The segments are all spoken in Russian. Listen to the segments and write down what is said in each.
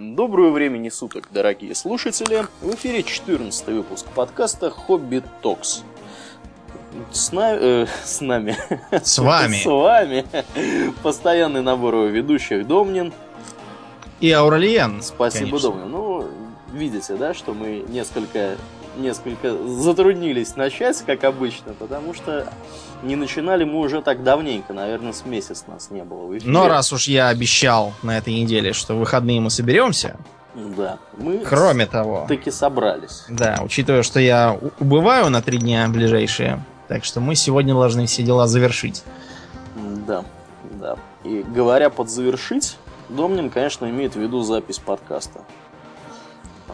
Доброго времени суток, дорогие слушатели! В эфире 14 выпуск подкаста «Хобби Токс». С, на... э, с нами. С вами. С вами. Постоянный набор ведущих Домнин. И Ауралиен. Спасибо, конечно. Домнин. Ну, видите, да, что мы несколько несколько затруднились начать, как обычно, потому что не начинали мы уже так давненько, наверное, с месяц нас не было в эфире. Но раз уж я обещал на этой неделе, что в выходные мы соберемся, да, мы кроме того, таки собрались. Да, учитывая, что я убываю на три дня ближайшие, так что мы сегодня должны все дела завершить. Да, да. И говоря под завершить, Домнин, конечно, имеет в виду запись подкаста.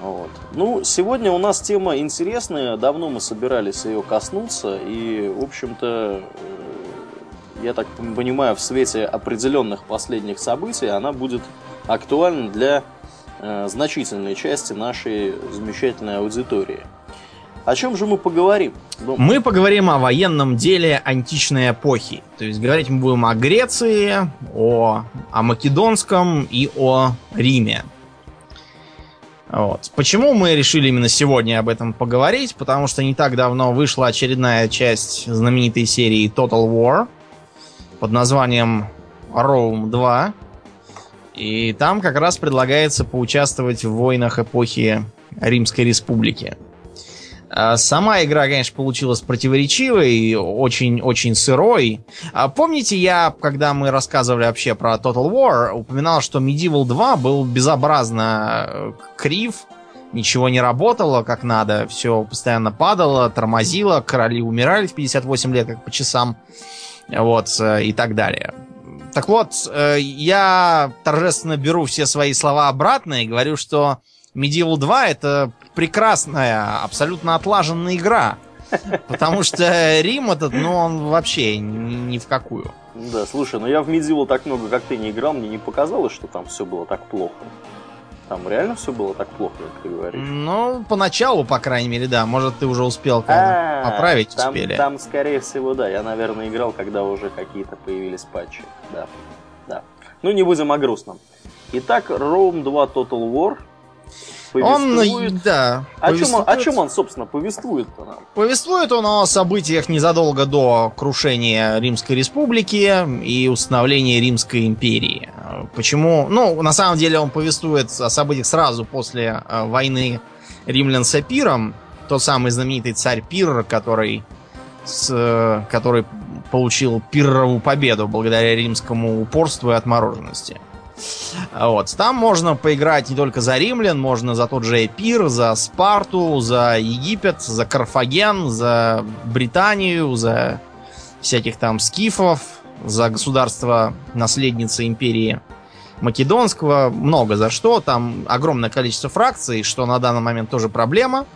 Вот. Ну, сегодня у нас тема интересная, давно мы собирались ее коснуться, и, в общем-то, э, я так понимаю, в свете определенных последних событий она будет актуальна для э, значительной части нашей замечательной аудитории. О чем же мы поговорим? Мы поговорим о военном деле античной эпохи. То есть говорить мы будем о Греции, о, о Македонском и о Риме. Вот. Почему мы решили именно сегодня об этом поговорить? Потому что не так давно вышла очередная часть знаменитой серии Total War под названием Rome 2. И там как раз предлагается поучаствовать в войнах эпохи Римской Республики. А сама игра, конечно, получилась противоречивой, очень-очень сырой. А помните, я, когда мы рассказывали вообще про Total War, упоминал, что Medieval 2 был безобразно э, крив, ничего не работало как надо, все постоянно падало, тормозило, короли умирали в 58 лет, как по часам, вот, э, и так далее. Так вот, э, я торжественно беру все свои слова обратно и говорю, что Medieval 2 это прекрасная, абсолютно отлаженная игра. Потому что Рим этот, ну, он вообще ни в какую. Да, слушай, ну я в Medieval так много, как ты, не играл, мне не показалось, что там все было так плохо. Там реально все было так плохо, как ты говоришь? Ну, поначалу, по крайней мере, да. Может, ты уже успел а, поправить там, успели. Там, скорее всего, да. Я, наверное, играл, когда уже какие-то появились патчи. Да, да. Ну, не будем о грустном. Итак, Rome 2 Total War повествует. Он, да. О, повествует... чем он, о чем он, собственно, повествует-то нам? Повествует он о событиях незадолго до крушения Римской Республики и установления Римской империи. Почему? Ну, на самом деле он повествует о событиях сразу после э, войны римлян с Апиром. Тот самый знаменитый царь Пир, который, с, э, который получил пиррову победу благодаря римскому упорству и отмороженности. Вот. Там можно поиграть не только за римлян, можно за тот же Эпир, за Спарту, за Египет, за Карфаген, за Британию, за всяких там скифов, за государство наследницы империи Македонского, много за что. Там огромное количество фракций, что на данный момент тоже проблема.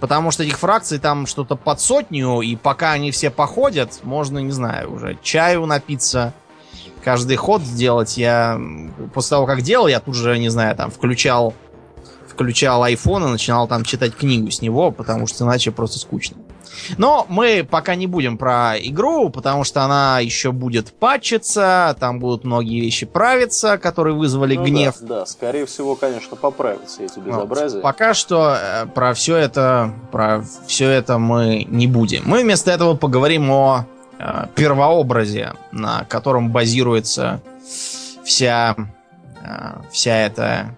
Потому что этих фракций там что-то под сотню, и пока они все походят, можно, не знаю, уже чаю напиться, каждый ход сделать. Я после того, как делал, я тут же, не знаю, там включал включал iPhone и начинал там читать книгу с него, потому что иначе просто скучно. Но мы пока не будем про игру, потому что она еще будет патчиться, там будут многие вещи правиться, которые вызвали ну, гнев. Да, да, скорее всего, конечно, поправятся эти безобразия. Вот. Пока что э, про все это, про все это мы не будем. Мы вместо этого поговорим о первообразе, на котором базируется вся, э, вся эта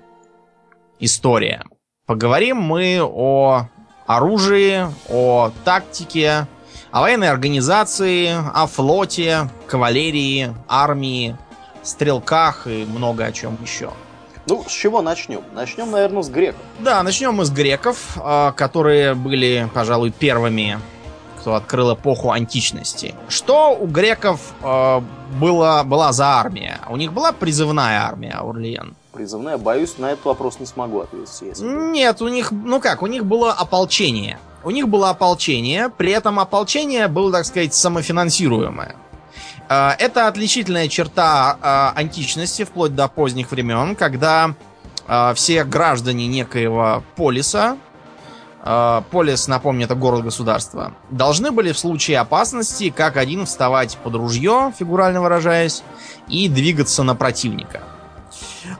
история. Поговорим мы о оружии, о тактике, о военной организации, о флоте, кавалерии, армии, стрелках и много о чем еще. Ну, с чего начнем? Начнем, наверное, с греков. Да, начнем мы с греков, э, которые были, пожалуй, первыми кто открыл эпоху античности. Что у греков э, было, была за армия? У них была призывная армия, Аурлиен? Призывная? Боюсь, на этот вопрос не смогу ответить. Если... Нет, у них, ну как, у них было ополчение. У них было ополчение, при этом ополчение было, так сказать, самофинансируемое. Э, это отличительная черта э, античности вплоть до поздних времен, когда э, все граждане некоего полиса, Полис, напомню, это город-государство, должны были в случае опасности как один вставать под ружье, фигурально выражаясь, и двигаться на противника.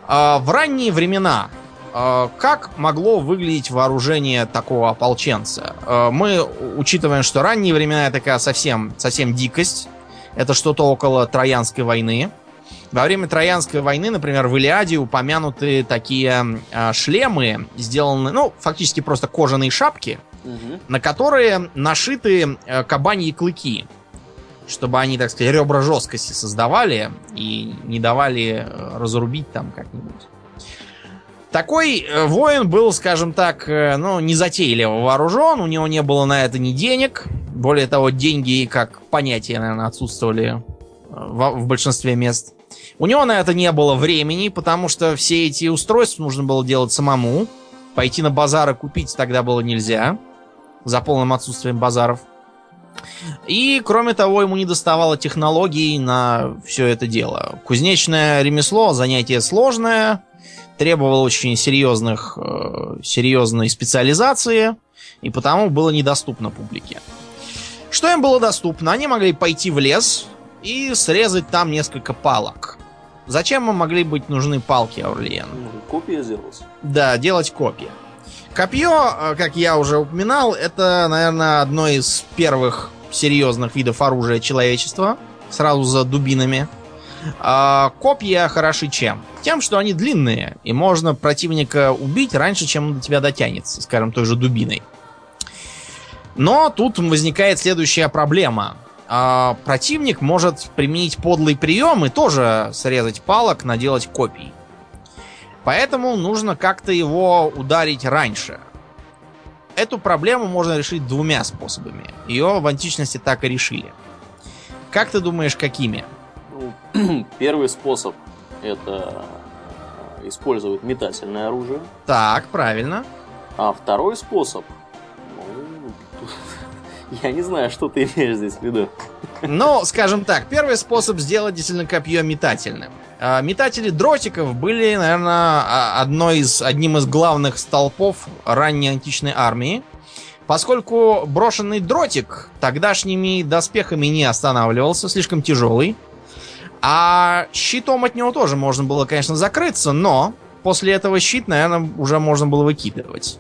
Э, в ранние времена э, как могло выглядеть вооружение такого ополченца? Э, мы учитываем, что ранние времена такая совсем, совсем дикость. Это что-то около Троянской войны. Во время Троянской войны, например, в Илиаде упомянуты такие э, шлемы, сделанные, ну, фактически просто кожаные шапки, Мгм. на которые нашиты э, кабаньи клыки, чтобы они, так сказать, ребра жесткости создавали и не давали э, разрубить там как-нибудь. Такой э, воин был, скажем так, э, ну, незатейливо вооружен, у него не было на это ни денег. Более того, деньги как понятие, наверное, отсутствовали в, в большинстве мест. У него на это не было времени, потому что все эти устройства нужно было делать самому. Пойти на базар и купить тогда было нельзя. За полным отсутствием базаров. И, кроме того, ему не доставало технологий на все это дело. Кузнечное ремесло занятие сложное, требовало очень серьезных, э, серьезной специализации, и потому было недоступно публике. Что им было доступно? Они могли пойти в лес и срезать там несколько палок. Зачем им могли быть нужны палки, Аурлиен? Ну, Копия сделалась. Да, делать копья. Копье, э, как я уже упоминал, это, наверное, одно из первых серьезных видов оружия человечества, сразу за дубинами. А копья хороши чем? Тем, что они длинные, и можно противника убить раньше, чем он до тебя дотянется, скажем, той же дубиной. Но тут возникает следующая проблема. А, противник может применить подлый прием и тоже срезать палок, наделать копий. Поэтому нужно как-то его ударить раньше. Эту проблему можно решить двумя способами. Ее в античности так и решили. Как ты думаешь, какими? Ну, первый способ это использовать метательное оружие. Так, правильно. А второй способ, я не знаю, что ты имеешь здесь в виду. Ну, скажем так, первый способ сделать действительно копье метательным. А, Метатели дротиков были, наверное, а- одной из, одним из главных столпов ранней античной армии. Поскольку брошенный дротик тогдашними доспехами не останавливался, слишком тяжелый. А щитом от него тоже можно было, конечно, закрыться, но после этого щит, наверное, уже можно было выкидывать.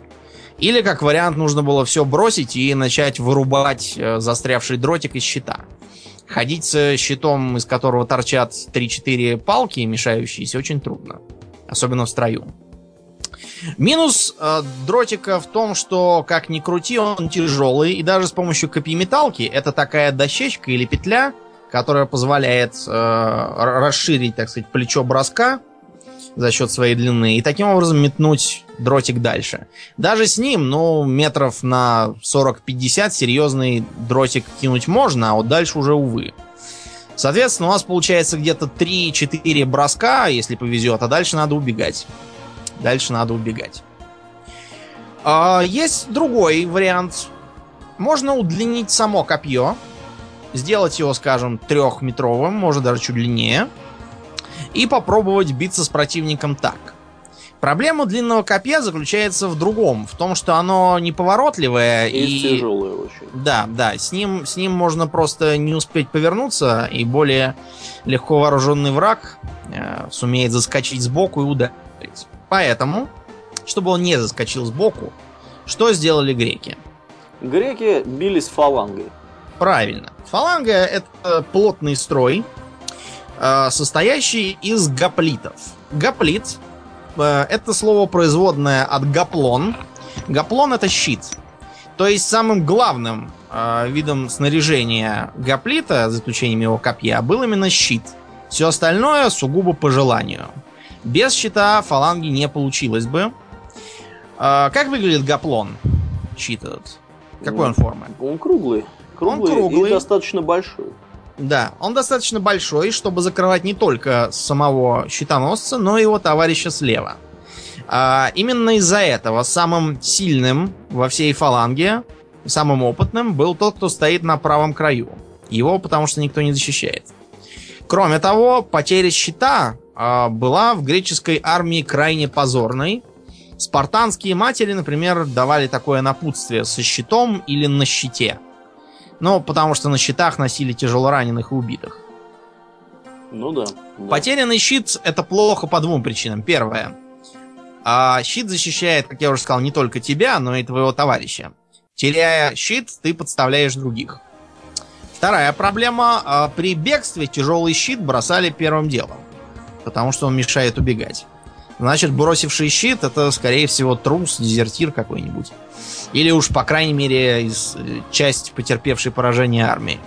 Или, как вариант, нужно было все бросить и начать вырубать э, застрявший дротик из щита. Ходить с щитом, из которого торчат 3-4 палки, мешающиеся, очень трудно. Особенно в строю. Минус э, дротика в том, что, как ни крути, он тяжелый. И даже с помощью копьеметалки, это такая дощечка или петля, которая позволяет э, расширить, так сказать, плечо броска за счет своей длины и таким образом метнуть дротик дальше. Даже с ним, ну, метров на 40-50 серьезный дротик кинуть можно, а вот дальше уже, увы. Соответственно, у нас получается где-то 3-4 броска, если повезет, а дальше надо убегать. Дальше надо убегать. А, есть другой вариант. Можно удлинить само копье, сделать его, скажем, трехметровым, может даже чуть длиннее, и попробовать биться с противником так. Проблема длинного копья заключается в другом, в том, что оно неповоротливое И, и... тяжелое очень. Да, да, с ним, с ним можно просто не успеть повернуться, и более легко вооруженный враг э, сумеет заскочить сбоку и ударить. Поэтому, чтобы он не заскочил сбоку, что сделали греки? Греки бились фалангой. Правильно. Фаланга это плотный строй, состоящий из гоплитов. Гоплит э, это слово производное от гоплон. Гоплон это щит. То есть самым главным э, видом снаряжения гоплита, за исключением его копья, был именно щит. Все остальное сугубо по желанию. Без щита фаланги не получилось бы. Э, как выглядит гоплон? Щит этот. Какой он формы? Он круглый. Круглый, круглый. и достаточно большой. Да, он достаточно большой, чтобы закрывать не только самого щитоносца, но и его товарища слева. А, именно из-за этого самым сильным во всей фаланге, самым опытным был тот, кто стоит на правом краю. Его потому что никто не защищает. Кроме того, потеря щита а, была в греческой армии крайне позорной. Спартанские матери, например, давали такое напутствие со щитом или на щите. Ну, потому что на щитах носили тяжелораненых и убитых. Ну да. да. Потерянный щит это плохо по двум причинам. Первое. А щит защищает, как я уже сказал, не только тебя, но и твоего товарища. Теряя щит, ты подставляешь других. Вторая проблема. а, При бегстве тяжелый щит бросали первым делом. Потому что он мешает убегать. Значит, бросивший щит это, скорее всего, трус, дезертир какой-нибудь. Или уж, по крайней мере, из, э, часть потерпевшей поражение армии.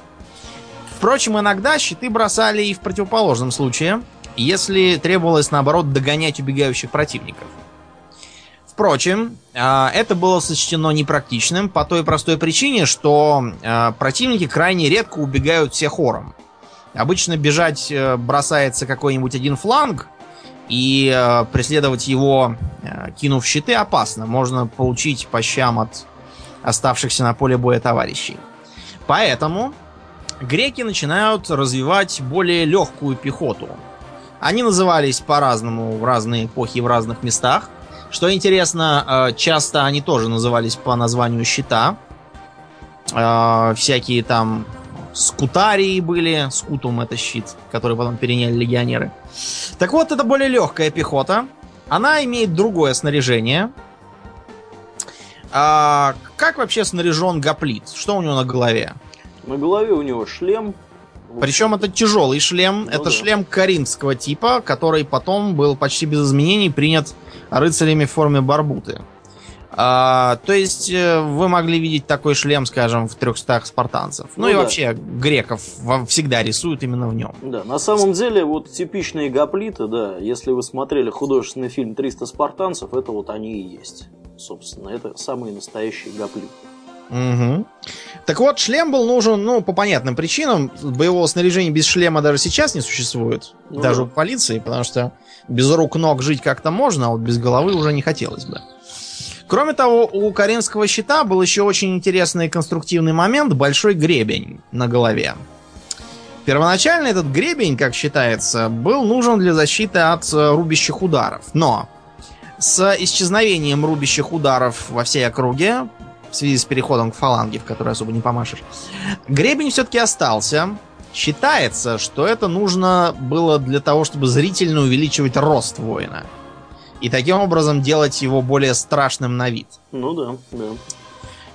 Впрочем, иногда щиты бросали и в противоположном случае, если требовалось, наоборот, догонять убегающих противников. Впрочем, а, это было сочтено непрактичным по той простой причине, что а, противники крайне редко убегают все хором. Обычно бежать э, бросается какой-нибудь один фланг, и э, преследовать его, э, кинув щиты, опасно. Можно получить по щам от оставшихся на поле боя товарищей. Поэтому греки начинают развивать более легкую пехоту. Они назывались по-разному в разные эпохи в разных местах. Что интересно, э, часто они тоже назывались по названию щита. Э, Всякие там скутарии были. Скутум это щит, который потом переняли легионеры. Так вот, это более легкая пехота. Она имеет другое снаряжение. А, как вообще снаряжен гоплит? Что у него на голове? На голове у него шлем. Причем это тяжелый шлем. Ну это да. шлем коринфского типа, который потом был почти без изменений принят рыцарями в форме барбуты. А, то есть э, вы могли видеть такой шлем, скажем, в 300 спартанцев. Ну, Ну и да. вообще греков во- всегда рисуют именно в нем. Да, на самом деле, вот типичные гоплиты, да, если вы смотрели художественный фильм «300 спартанцев», это вот они и есть. Собственно, это самые настоящие гоплиты. Мгм. Так вот, шлем был нужен, ну, по понятным причинам. Боевого снаряжения без шлема даже сейчас не существует. Ну даже да. у полиции, потому что без рук ног жить как-то можно, а вот без головы уже не хотелось бы. Кроме того, у коринфского щита был еще очень интересный конструктивный момент – большой гребень на голове. Первоначально этот гребень, как считается, был нужен для защиты от э, рубящих ударов. Но с исчезновением рубящих ударов во всей округе, в связи с переходом к фаланге, в которой особо не помашешь, гребень все-таки остался. Считается, что это нужно было для того, чтобы зрительно увеличивать рост воина. И таким образом делать его более страшным на вид. Ну да, да.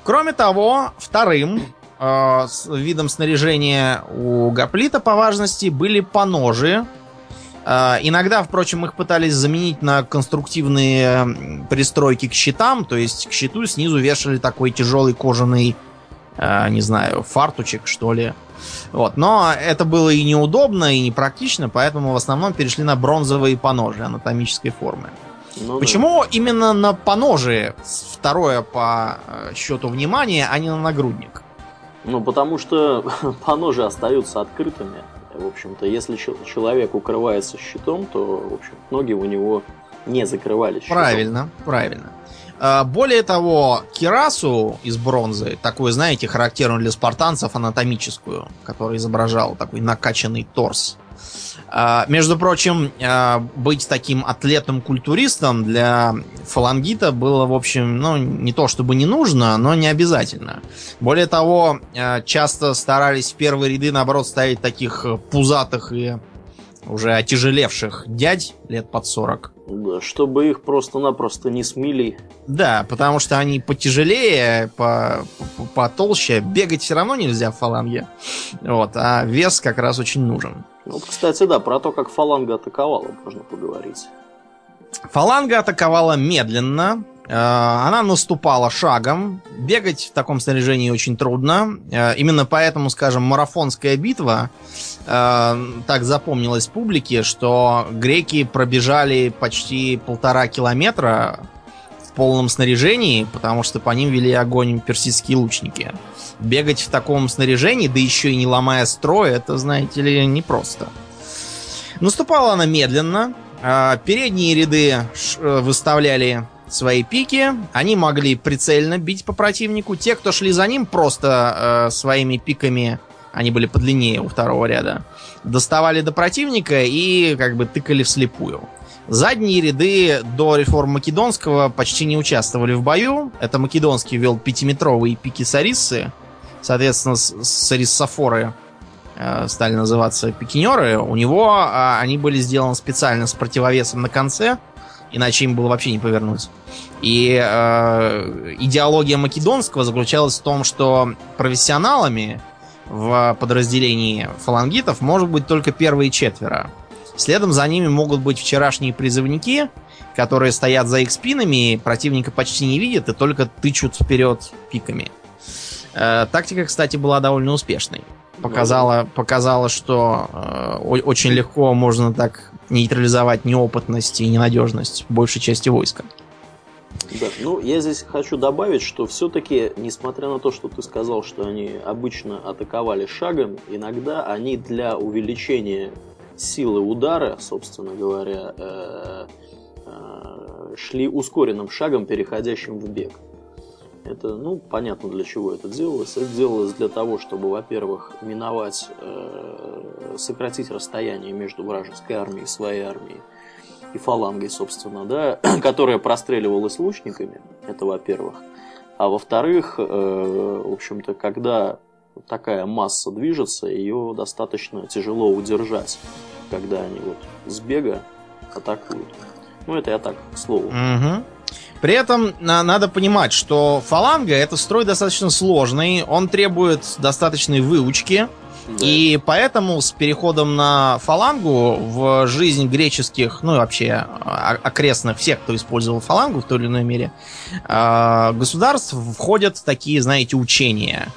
Кроме того, вторым э, видом снаряжения у гоплита по важности были поножи. Э, иногда, впрочем, их пытались заменить на конструктивные пристройки к щитам, то есть к щиту снизу вешали такой тяжелый кожаный, э, не знаю, фартучек, что ли. Вот. Но это было и неудобно, и непрактично, поэтому в основном перешли на бронзовые поножи анатомической формы. Ну да. Почему именно на поножи второе по э, счету внимания, а не на нагрудник? Ну, потому что поножи остаются открытыми. В общем-то, если чел- человек укрывается щитом, то, в общем, ноги у него не закрывались щитом. Правильно, правильно. А, Более того, кирасу из бронзы, такую, знаете, характерную для спартанцев, анатомическую, которая изображала такой накачанный торс. А, Между прочим, а, быть таким атлетом-культуристом для фалангита было, в общем, ну, не то чтобы не нужно, но не обязательно. Более того, а, часто старались в первые ряды, наоборот, ставить таких пузатых и уже отяжелевших дядь лет под 40. Да, чтобы их просто-напросто не смели. Да, потому что они потяжелее, по, по- потолще. Бегать все равно нельзя в фаланге. Вот, а вес как раз очень нужен. Вот, кстати, да, про то, как фаланга атаковала, можно поговорить. Фаланга атаковала медленно. э, Она наступала шагом. Бегать в таком снаряжении очень трудно. Э, Именно поэтому, скажем, марафонская битва э, так запомнилась публике, что греки пробежали почти полтора километра в полном снаряжении, потому что по ним вели огонь персидские лучники. Бегать в таком снаряжении, да еще и не ломая строя, это, знаете ли, непросто. Наступала она медленно. а, Передние ряды э, выставляли свои пики. Они могли прицельно бить по противнику. Те, кто шли за ним, просто э, своими пиками, они были подлиннее у второго ряда, доставали до противника и как бы тыкали вслепую. Задние ряды до реформ Македонского почти не участвовали в бою. Это Македонский вел пятиметровые пики Сариссы. Соответственно, с- э, стали называться пикинеры. У него а, они были сделаны специально с противовесом на конце, Иначе им было вообще не повернуть. И э, идеология Македонского заключалась в том, что профессионалами в подразделении фалангитов может быть только первые четверо. Следом за ними могут быть вчерашние призывники, которые стоят за их спинами, противника почти не видят и только тычут вперед пиками. Э, тактика, кстати, была довольно успешной. Показала, показала что э, очень легко можно так нейтрализовать неопытность и ненадежность большей части войска. Да, ну я здесь хочу добавить, что все-таки, несмотря на то, что ты сказал, что они обычно атаковали шагом, иногда они для увеличения силы удара, собственно говоря, э, э, шли ускоренным шагом, переходящим в бег. Это, ну, понятно для чего это делалось. Это делалось для того, чтобы, во-первых, миновать, э, сократить расстояние между вражеской армией и своей армией и фалангой, собственно, да, которая простреливалась лучниками, это во-первых. А во-вторых, э, в общем-то, когда такая масса движется, ее достаточно тяжело удержать, когда они вот с бега атакуют. Ну, это я так, к слову. Угу. При этом надо понимать, что фаланга это строй достаточно сложный, он требует достаточной выучки. Да. И поэтому с переходом на фалангу в жизнь греческих, ну и вообще окрестных всех, кто использовал фалангу в той или иной мере, а, государств входят такие, знаете, учения.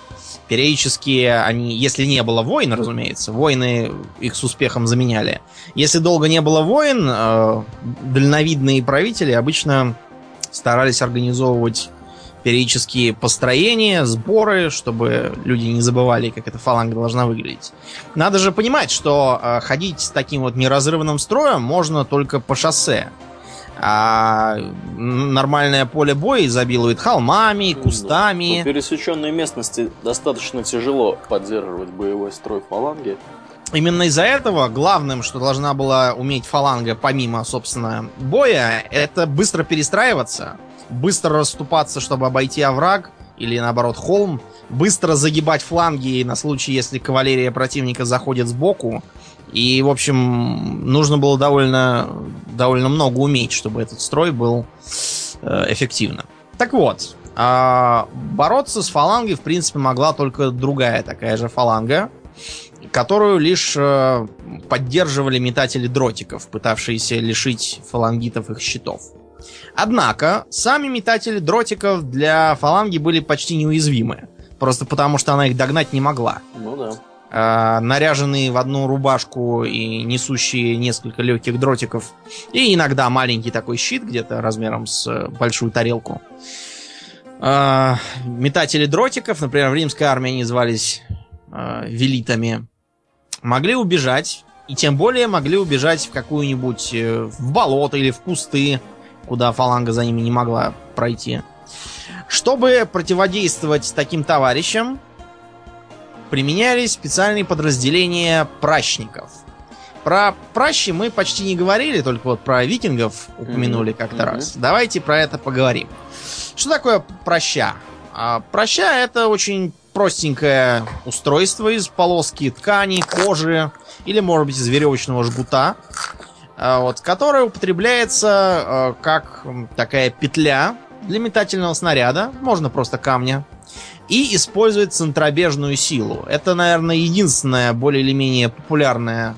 Периодически они, если не было войн, разумеется, войны их с успехом заменяли. Если долго не было войн, а, дальновидные правители обычно старались организовывать периодические построения, сборы, чтобы люди не забывали, как эта фаланга должна выглядеть. Надо же понимать, что э, ходить с таким вот неразрывным строем можно только по шоссе. А нормальное поле боя изобилует холмами, кустами. По пересеченной местности достаточно тяжело поддерживать боевой строй фаланги. Именно из-за этого главным, что должна была уметь фаланга, помимо, собственно, боя, это быстро перестраиваться, быстро расступаться, чтобы обойти овраг, или наоборот холм, быстро загибать фланги на случай, если кавалерия противника заходит сбоку. И, в общем, нужно было довольно, довольно много уметь, чтобы этот строй был э, эффективным. Так вот, э, бороться с фалангой, в принципе, могла только другая такая же фаланга, которую лишь э, поддерживали метатели дротиков, пытавшиеся лишить фалангитов их щитов. Однако, сами метатели дротиков для фаланги были почти неуязвимы. Просто потому, что она их догнать не могла. Ну да. Э, наряженные в одну рубашку и несущие несколько легких дротиков. И иногда маленький такой щит, где-то размером с большую тарелку. Э, метатели дротиков, например, в римской армии они звались э, велитами могли убежать, и тем более могли убежать в какую-нибудь э, в болото или в кусты, куда фаланга за ними не могла пройти. Чтобы противодействовать таким товарищам, применялись специальные подразделения пращников. Про пращи мы почти не говорили, только вот про викингов упомянули mm-hmm. как-то mm-hmm. раз. Давайте про это поговорим. Что такое проща? А, проща это очень простенькое устройство из полоски ткани, кожи или, может быть, из веревочного жгута, а, вот, которое употребляется а, как такая петля для метательного снаряда, можно просто камня, и использует центробежную силу. Это, наверное, единственное более или менее популярное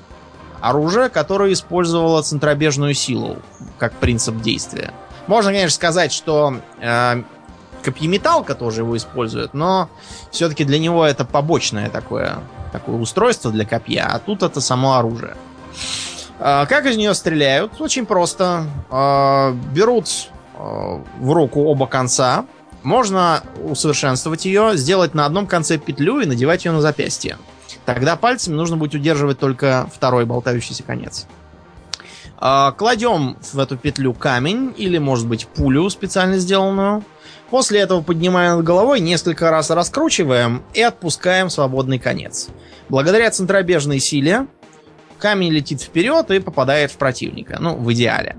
оружие, которое использовало центробежную силу как принцип действия. Можно, конечно, сказать, что э, копьеметалка тоже его использует, но все-таки для него это побочное такое, такое устройство для копья, а тут это само оружие. А, как из нее стреляют? Очень просто. А, берут а, в руку оба конца. Можно усовершенствовать ее, сделать на одном конце петлю и надевать ее на запястье. Тогда пальцами нужно будет удерживать только второй болтающийся конец. Кладем в эту петлю камень или, может быть, пулю специально сделанную. После этого поднимаем над головой, несколько раз раскручиваем и отпускаем свободный конец. Благодаря центробежной силе камень летит вперед и попадает в противника. Ну, в идеале.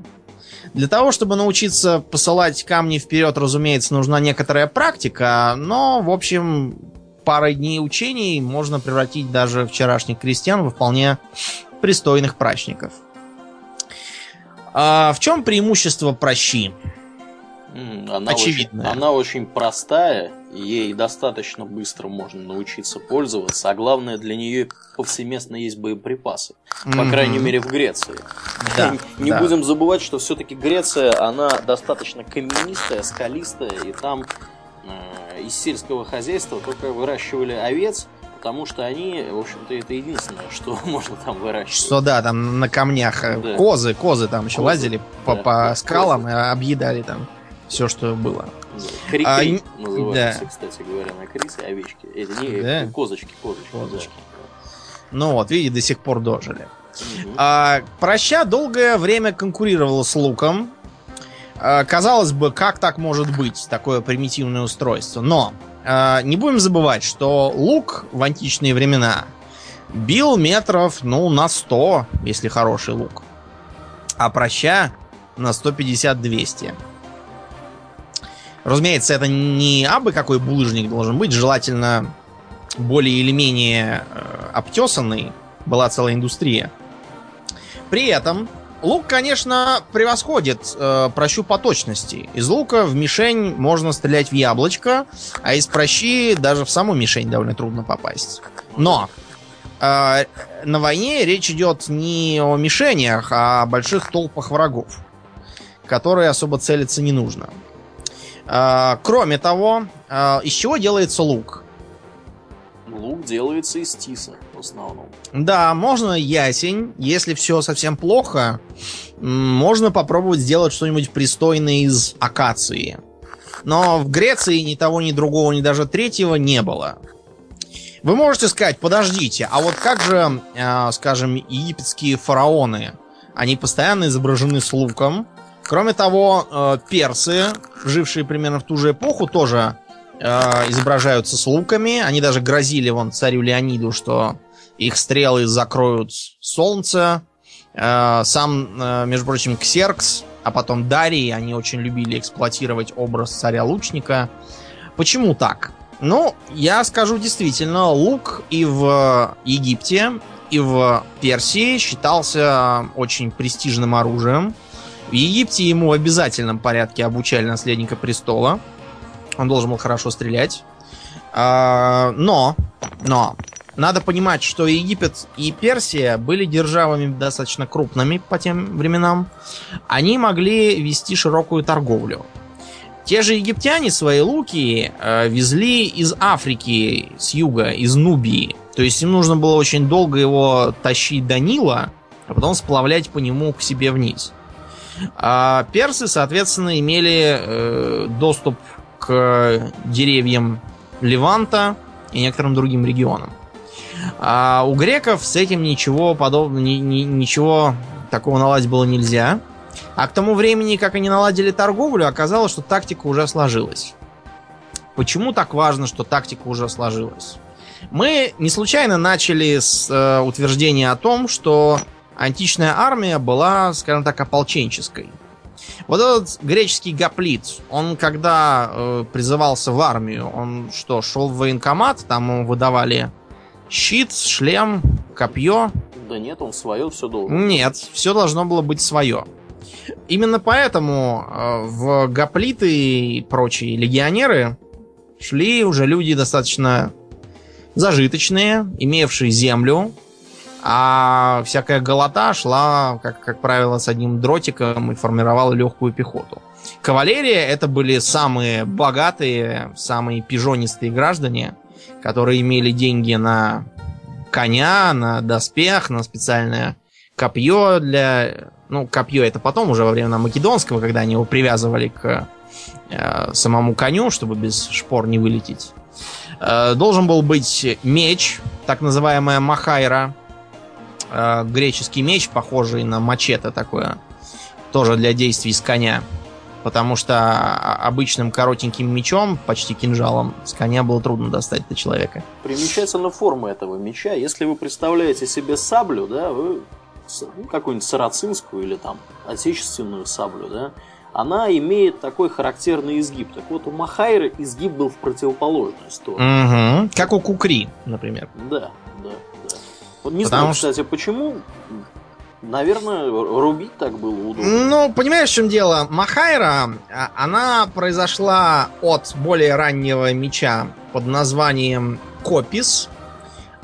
Для того, чтобы научиться посылать камни вперед, разумеется, нужна некоторая практика, но, в общем, парой дней учений можно превратить даже вчерашних крестьян во вполне пристойных прачников. А, в чем преимущество прощи? Она Очевидно. Очень, она очень простая, ей достаточно быстро можно научиться пользоваться, а главное для нее повсеместно есть боеприпасы. Mm-hmm. По крайней мере в Греции. Да, Не да. будем забывать, что все-таки Греция, она достаточно каменистая, скалистая, и там э, из сельского хозяйства только выращивали овец, потому что они, в общем-то, это единственное, что можно там выращивать. Что да, там на камнях э, да. козы, козы там еще козы, лазили да, по, по скалам козы. и объедали там все, что было. Кри а, называются, да. кстати говоря, на крисы овечки. Это не да? козочки, козочки. козочки. Да. Ну вот, видите, до сих пор дожили. Угу. А, проща долгое время конкурировала с луком. А, казалось бы, как так может быть, такое примитивное устройство. Но а, не будем забывать, что лук в античные времена бил метров, ну, на 100, если хороший лук. А проща на 150-200. Разумеется, это не абы какой булыжник должен быть, желательно более или менее э, обтесанный. Была целая индустрия. При этом лук, конечно, превосходит э, прощу по точности. Из лука в мишень можно стрелять в яблочко, а из прощи даже в саму мишень довольно трудно попасть. Но э, на войне речь идет не о мишенях, а о больших толпах врагов, которые особо целиться не нужно. А, кроме того, а, из чего делается лук? Лук делается из тиса в основном. Да, можно ясень. Если все совсем плохо, можно попробовать сделать что-нибудь пристойное из акации. Но в Греции ни того, ни другого, ни даже третьего не было. Вы можете сказать, подождите, а вот как же, э, скажем, египетские фараоны? Они постоянно изображены с луком, Кроме того, э, персы, жившие примерно в ту же эпоху, тоже э, изображаются с луками. Они даже грозили вон царю Леониду, что их стрелы закроют солнце. Э, сам, между прочим, Ксеркс, а потом Дарий, они очень любили эксплуатировать образ царя-лучника. Почему так? Ну, я скажу действительно, лук и в Египте, и в Персии считался очень престижным оружием. В Египте ему в обязательном порядке обучали наследника престола. Он должен был хорошо стрелять. А, но, но, надо понимать, что Египет и Персия были державами достаточно крупными по тем временам. Они могли вести широкую торговлю. Те же египтяне свои луки э, везли из Африки, с юга, из Нубии. То есть им нужно было очень долго его тащить до Нила, а потом сплавлять по нему к себе вниз. А персы, соответственно, имели э, доступ к деревьям Леванта и некоторым другим регионам. А у греков с этим ничего подобного, ни, ни, ничего такого наладить было нельзя. А к тому времени, как они наладили торговлю, оказалось, что тактика уже сложилась. Почему так важно, что тактика уже сложилась? Мы не случайно начали с э, утверждения о том, что античная армия была, скажем так, ополченческой. Вот этот греческий гоплит, он когда э, призывался в армию, он что, шел в военкомат, там ему выдавали щит, шлем, копье? Да нет, он свое все должен. Нет, все должно было быть свое. Именно поэтому э, в гоплиты и прочие легионеры шли уже люди достаточно зажиточные, имевшие землю, а всякая голота шла, как, как правило, с одним дротиком и формировала легкую пехоту. Кавалерия это были самые богатые, самые пижонистые граждане, которые имели деньги на коня, на доспех, на специальное копье для... Ну, копье это потом, уже во времена Македонского, когда они его привязывали к э, самому коню, чтобы без шпор не вылететь. Э, должен был быть меч, так называемая махайра, э, греческий меч, похожий на мачете такое, тоже для действий с коня. Потому что обычным коротеньким мечом, почти кинжалом, с коня было трудно достать до человека. Примечательна форма этого меча. Если вы представляете себе саблю, да, вы ну, какую-нибудь сарацинскую или там отечественную саблю, да, она имеет такой характерный изгиб. Так вот, у Махайры изгиб был в противоположную сторону. Угу. Как у Кукри, например. Да, да. Вот не Потому знаю, кстати, почему наверное, рубить так было удобно. Ну, понимаешь, в чем дело? Махайра, а, она произошла от более раннего меча под названием Копис,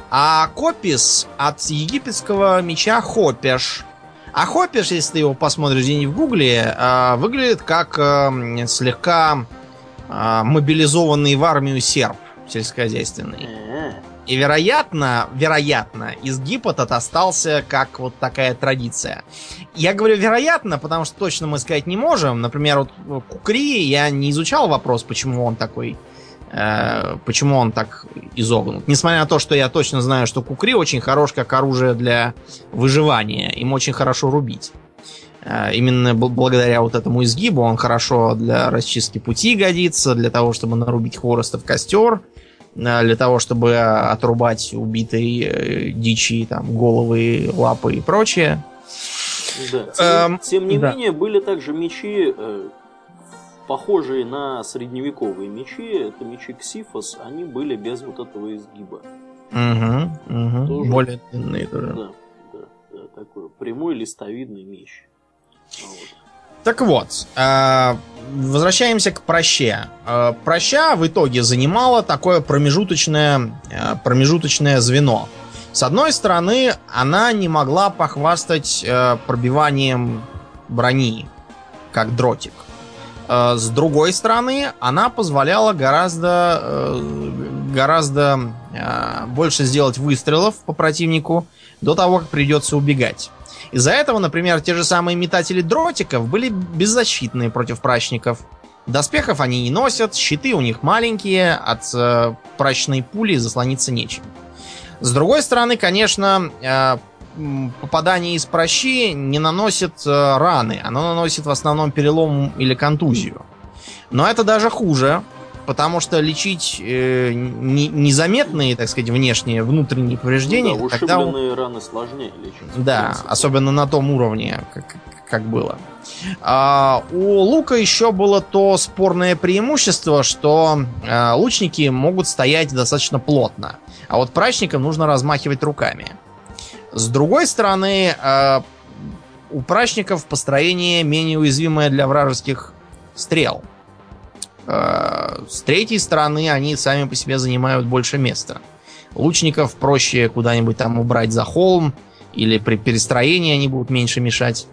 а Копис от египетского меча Хопеш. А Хопеш, если ты его посмотришь где-нибудь в гугле, а, выглядит как э, слегка а, мобилизованный в армию серб сельскохозяйственный. И вероятно, вероятно, изгиб этот остался как вот такая традиция. Я говорю вероятно, потому что точно мы сказать не можем. Например, вот Кукри, я не изучал вопрос, почему он такой, э, почему он так изогнут. Несмотря на то, что я точно знаю, что Кукри очень хорош как оружие для выживания. Им очень хорошо рубить. Э, Именно бл- благодаря вот этому изгибу он хорошо для расчистки пути годится, для того, чтобы нарубить хвороста в костер, для того, чтобы э, отрубать убитой э, дичи, там, головы, лапы и прочее. да. Тем, Эм, тем не да. менее, были также мечи, э, похожие на средневековые мечи. Это мечи Ксифос, они были без вот этого изгиба. Угу, угу. Тоже. Более длинные тоже. Да, да, да, такой прямой листовидный меч. Вот. Так вот, э, возвращаемся к проще. Э, Проща в итоге занимала такое промежуточное, э, промежуточное звено. С одной стороны, она не могла похвастать пробиванием брони, как дротик. С другой стороны, она позволяла гораздо, гораздо больше сделать выстрелов по противнику до того, как придется убегать. Из-за этого, например, те же самые метатели дротиков были беззащитные против прачников. Доспехов они не носят, щиты у них маленькие, от э, прачной пули заслониться нечем. С другой стороны, конечно, э, попадание из прощи не наносит э, раны. Оно наносит в основном перелом или контузию. Но это даже хуже, потому что лечить э, не- незаметные, так сказать, внешние, внутренние повреждения, Ну да, тогда ушибленные раны сложнее лечить. да, особенно на том уровне, как, как было. А, у лука еще было то спорное преимущество, что а, лучники могут стоять достаточно плотно, а вот прачникам нужно размахивать руками. С другой стороны, а, у прачников построение менее уязвимое для вражеских стрел. А, с третьей стороны, они сами по себе занимают больше места. Лучников проще куда-нибудь там убрать за холм, или при перестроении они будут меньше мешать.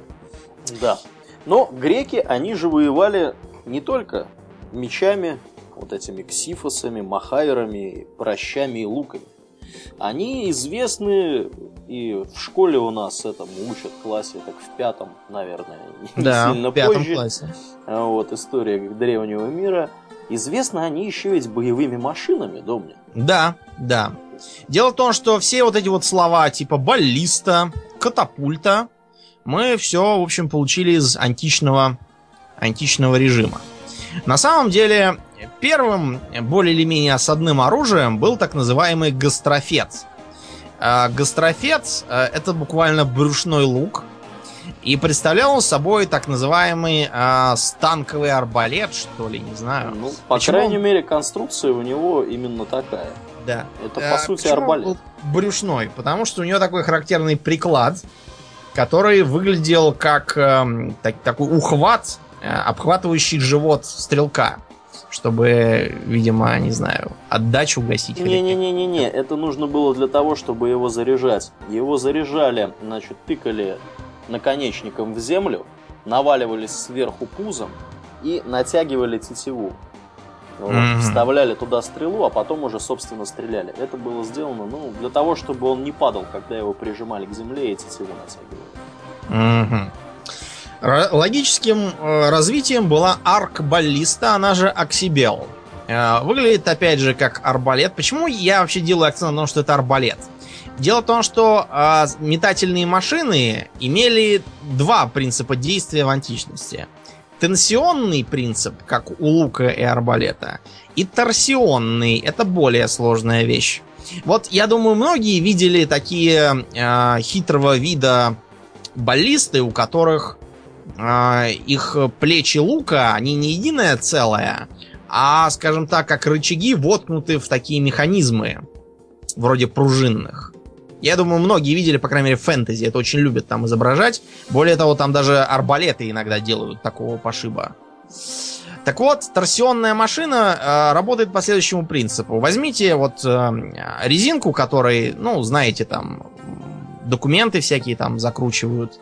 Да. Но греки, они же воевали не только мечами, вот этими ксифосами, махайрами, прощами и луками. Они известны и в школе у нас этому учат в классе, так в пятом, наверное, Да, сильно в пятом позже. классе. А Вот, история древнего мира. Известны они еще ведь боевыми машинами, Домни. Да, да. Дело в том, что все вот эти вот слова типа баллиста, катапульта, мы все, в общем, получили из античного, античного режима. На самом деле, первым более или менее осадным оружием был так называемый гастрофет. А, Гастрофет э, это буквально брюшной лук. И представлял он собой так называемый а, станковый арбалет, что ли, не знаю. Ну, по Почему крайней он- мере, конструкция у него именно такая. Да. Это, А, по сути, почему он арбалет. брюшной, потому что у него такой характерный приклад, который выглядел как эм, так- такой ухват, э, обхватывающий живот стрелка, чтобы, видимо, не знаю, отдачу гасить. или Не-не-не-не-не, это нужно было для того, чтобы его заряжать. Его заряжали, значит, тыкали наконечником в землю, наваливались сверху пузом и натягивали тетиву. Вот, Мгм. Вставляли туда стрелу, а потом уже, собственно, стреляли. Это было сделано, ну, для того, чтобы он не падал, когда его прижимали к земле и тетиву натягивали. Мгм. Логическим э, развитием была арк-баллиста, она же Оксибел. Э, выглядит, опять же, как арбалет. Почему я вообще делаю акцент на том, что это арбалет? Дело в том, что э, метательные машины имели два принципа действия в античности. Тенсионный принцип, как у лука и арбалета, и торсионный, это более сложная вещь. Вот, я думаю, многие видели такие э, хитрого вида баллисты, у которых их плечи лука, они не единое целое, а, скажем так, как рычаги воткнуты в такие механизмы, вроде пружинных. Я думаю, многие видели, по крайней мере, фэнтези. Это очень любят там изображать. Более того, там даже арбалеты иногда делают такого пошиба. Так вот, торсионная машина э, работает по следующему принципу. Возьмите вот э, резинку, которой, ну, знаете, там документы всякие там закручивают,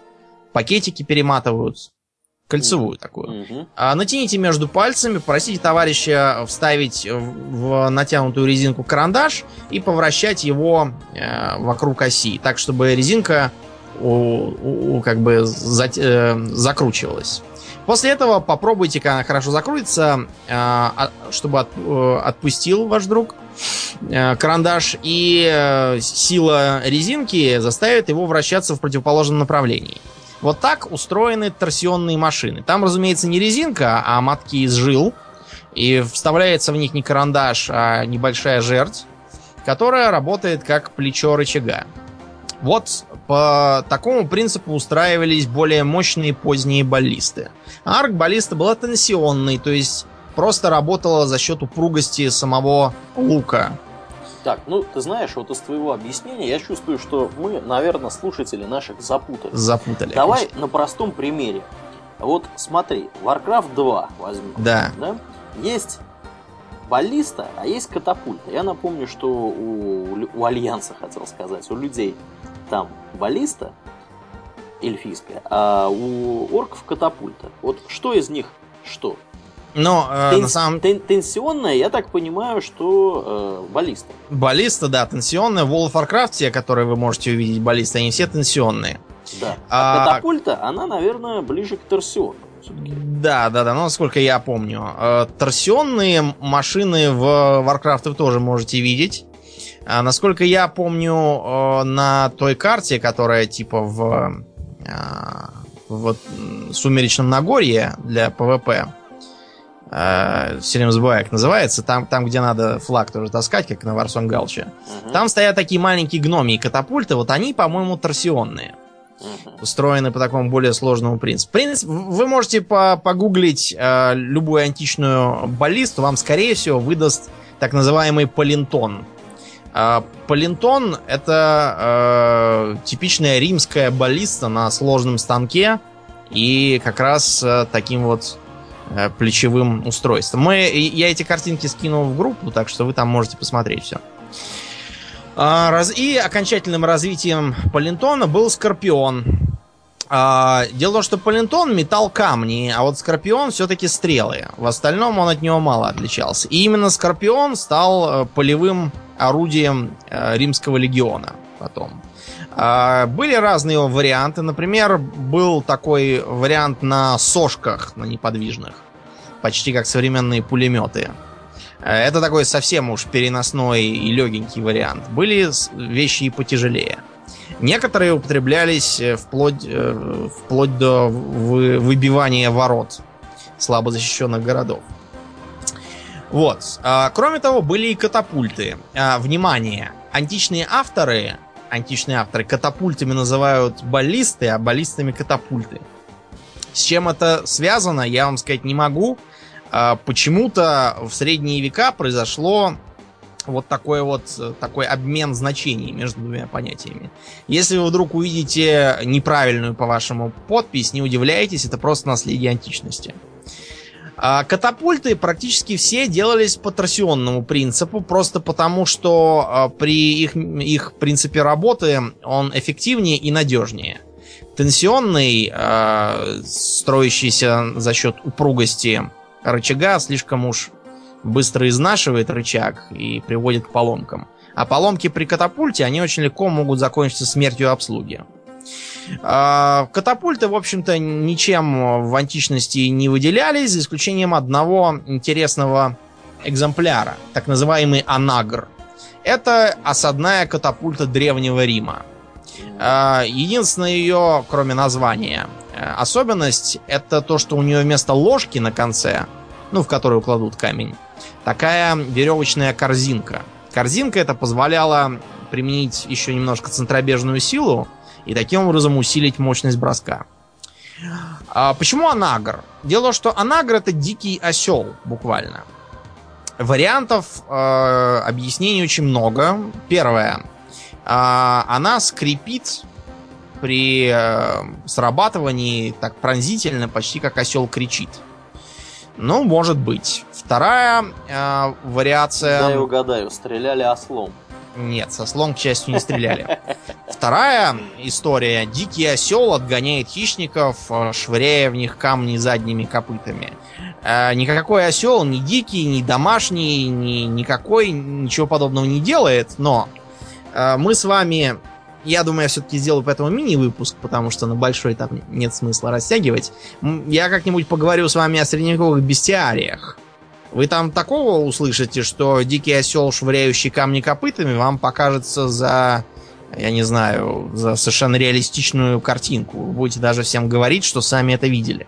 пакетики перематывают, кольцевую такую. Мгм. А, натяните между пальцами, попросите товарища вставить в натянутую резинку карандаш и повращать его э, вокруг оси, так чтобы резинка у- у- как бы зат- э, закручивалась. После этого попробуйте, когда она хорошо закрутится, э, а- чтобы от- э, отпустил ваш друг э, карандаш, и э, сила резинки заставит его вращаться в противоположном направлении. Вот так устроены торсионные машины. Там, разумеется, не резинка, а матки из жил. И вставляется в них не карандаш, а небольшая жерть, которая работает как плечо рычага. Вот по такому принципу устраивались более мощные поздние баллисты. А арк-баллиста была тенсионной, то есть просто работала за счет упругости самого лука. Так, ну ты знаешь, вот из твоего объяснения я чувствую, что мы, наверное, слушатели наших запутали. Запутали. Давай на простом примере. Вот смотри, Warcraft 2 возьми. Да. да? Есть баллиста, а есть катапульта. Я напомню, что у, у Альянса, хотел сказать, у людей там баллиста эльфийская, а у орков катапульта. Вот что из них что? Но э, Тен- на самом тен- тенсионная, я так понимаю, что э, баллиста. баллиста, да, тенсионная. В World of Warcraft, которые вы можете увидеть баллисты, они все тенсионные. Да. А, А- катапульта, она, наверное, ближе к всё-таки. Да, да, да, ну, насколько я помню. Э, торсионные машины в Warcraft вы тоже можете видеть. А, насколько я помню, э, на той карте, которая типа в, э, в Сумеречном Нагорье для PvP, э, как называется, там, там, где надо флаг тоже таскать, как на Варсонг Галче. Там стоят такие маленькие гномии катапульты, вот они, по-моему, торсионные устроены по такому более сложному принципу. Принцип, вы можете по погуглить э, любую античную баллисту, вам, скорее всего, выдаст так называемый палинтон. А, палинтон — это э, типичная римская баллиста на сложном станке и как раз э, таким вот э, плечевым устройством. Мы, я эти картинки скинул в группу, так что вы там можете посмотреть все. А, и окончательным развитием Палинтона был Скорпион. А, дело в том, что Палинтон метал камни, а вот Скорпион все-таки стрелы. В остальном он от него мало отличался. И именно Скорпион стал э, полевым орудием э, римского легиона потом. А, Были разные варианты. Например, был такой вариант на сошках, на неподвижных. Почти как современные пулеметы. Э, Это такой совсем уж переносной и легенький вариант. Были вещи и потяжелее. Некоторые употреблялись э, вплоть, э, вплоть до вы- выбивания ворот слабо защищенных городов. Вот. А, Кроме того, были и катапульты. А, Внимание! Античные авторы, античные авторы катапультами называют баллисты, а баллистами катапульты. С чем это связано, я вам сказать не могу. А, Почему-то в средние века произошло вот такой вот такой обмен значений между двумя понятиями. Если вы вдруг увидите неправильную, по-вашему, подпись, не удивляйтесь, это просто наследие античности. А катапульты практически все делались по торсионному принципу, просто потому что а, при их, их принципе работы он эффективнее и надежнее. Тенсионный, а, строящийся за счет упругости рычага, слишком уж быстро изнашивает рычаг и приводит к поломкам. А поломки при катапульте, они очень легко могут закончиться смертью обслуги. А, Катапульты, в общем-то, ничем в античности не выделялись, за исключением одного интересного экземпляра, так называемый анагр. Это осадная катапульта Древнего Рима. А, Единственная ее, кроме названия, э, особенность это то, что у нее вместо ложки на конце, ну, в которую кладут камень, такая веревочная корзинка. Корзинка это позволяла применить еще немножко центробежную силу и таким образом усилить мощность броска. А почему анагр? Дело в том, что анагр это дикий осел, буквально. Вариантов э, объяснений очень много. Первое. а, она скрипит при э, срабатывании так пронзительно, почти как осел кричит. Ну, может быть. Вторая э, вариация... Да, я угадаю, стреляли ослом. Нет, со слом, к счастью, не стреляли. Вторая история. Дикий осел отгоняет хищников, э, швыряя в них камни задними копытами. Э, никакой осел, ни дикий, ни домашний, ни никакой, ничего подобного не делает, но э, мы с вами я думаю, я все-таки сделаю по этому мини-выпуск, потому что на большой там нет смысла растягивать. Я как-нибудь поговорю с вами о средневековых бестиариях. Вы там такого услышите, что дикий осел, швыряющий камни копытами, вам покажется за, я не знаю, за совершенно реалистичную картинку. Вы будете даже всем говорить, что сами это видели.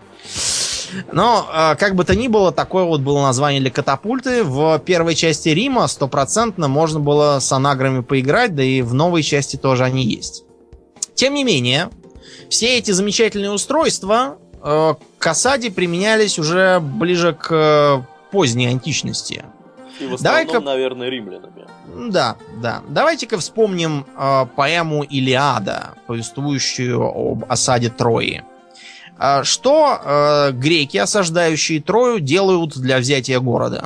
Но, а, как бы то ни было, такое вот было название для катапульты. В первой части Рима стопроцентно можно было с анаграми поиграть, да и в новой части тоже они есть. Тем не менее, все эти замечательные устройства э, к осаде применялись уже ближе к э, поздней античности. И в основном, Давай-ка... наверное, римлянами. Да, да. Давайте-ка вспомним э, поэму Илиада, повествующую об осаде Трои. А что э, греки, осаждающие Трою, делают для взятия города?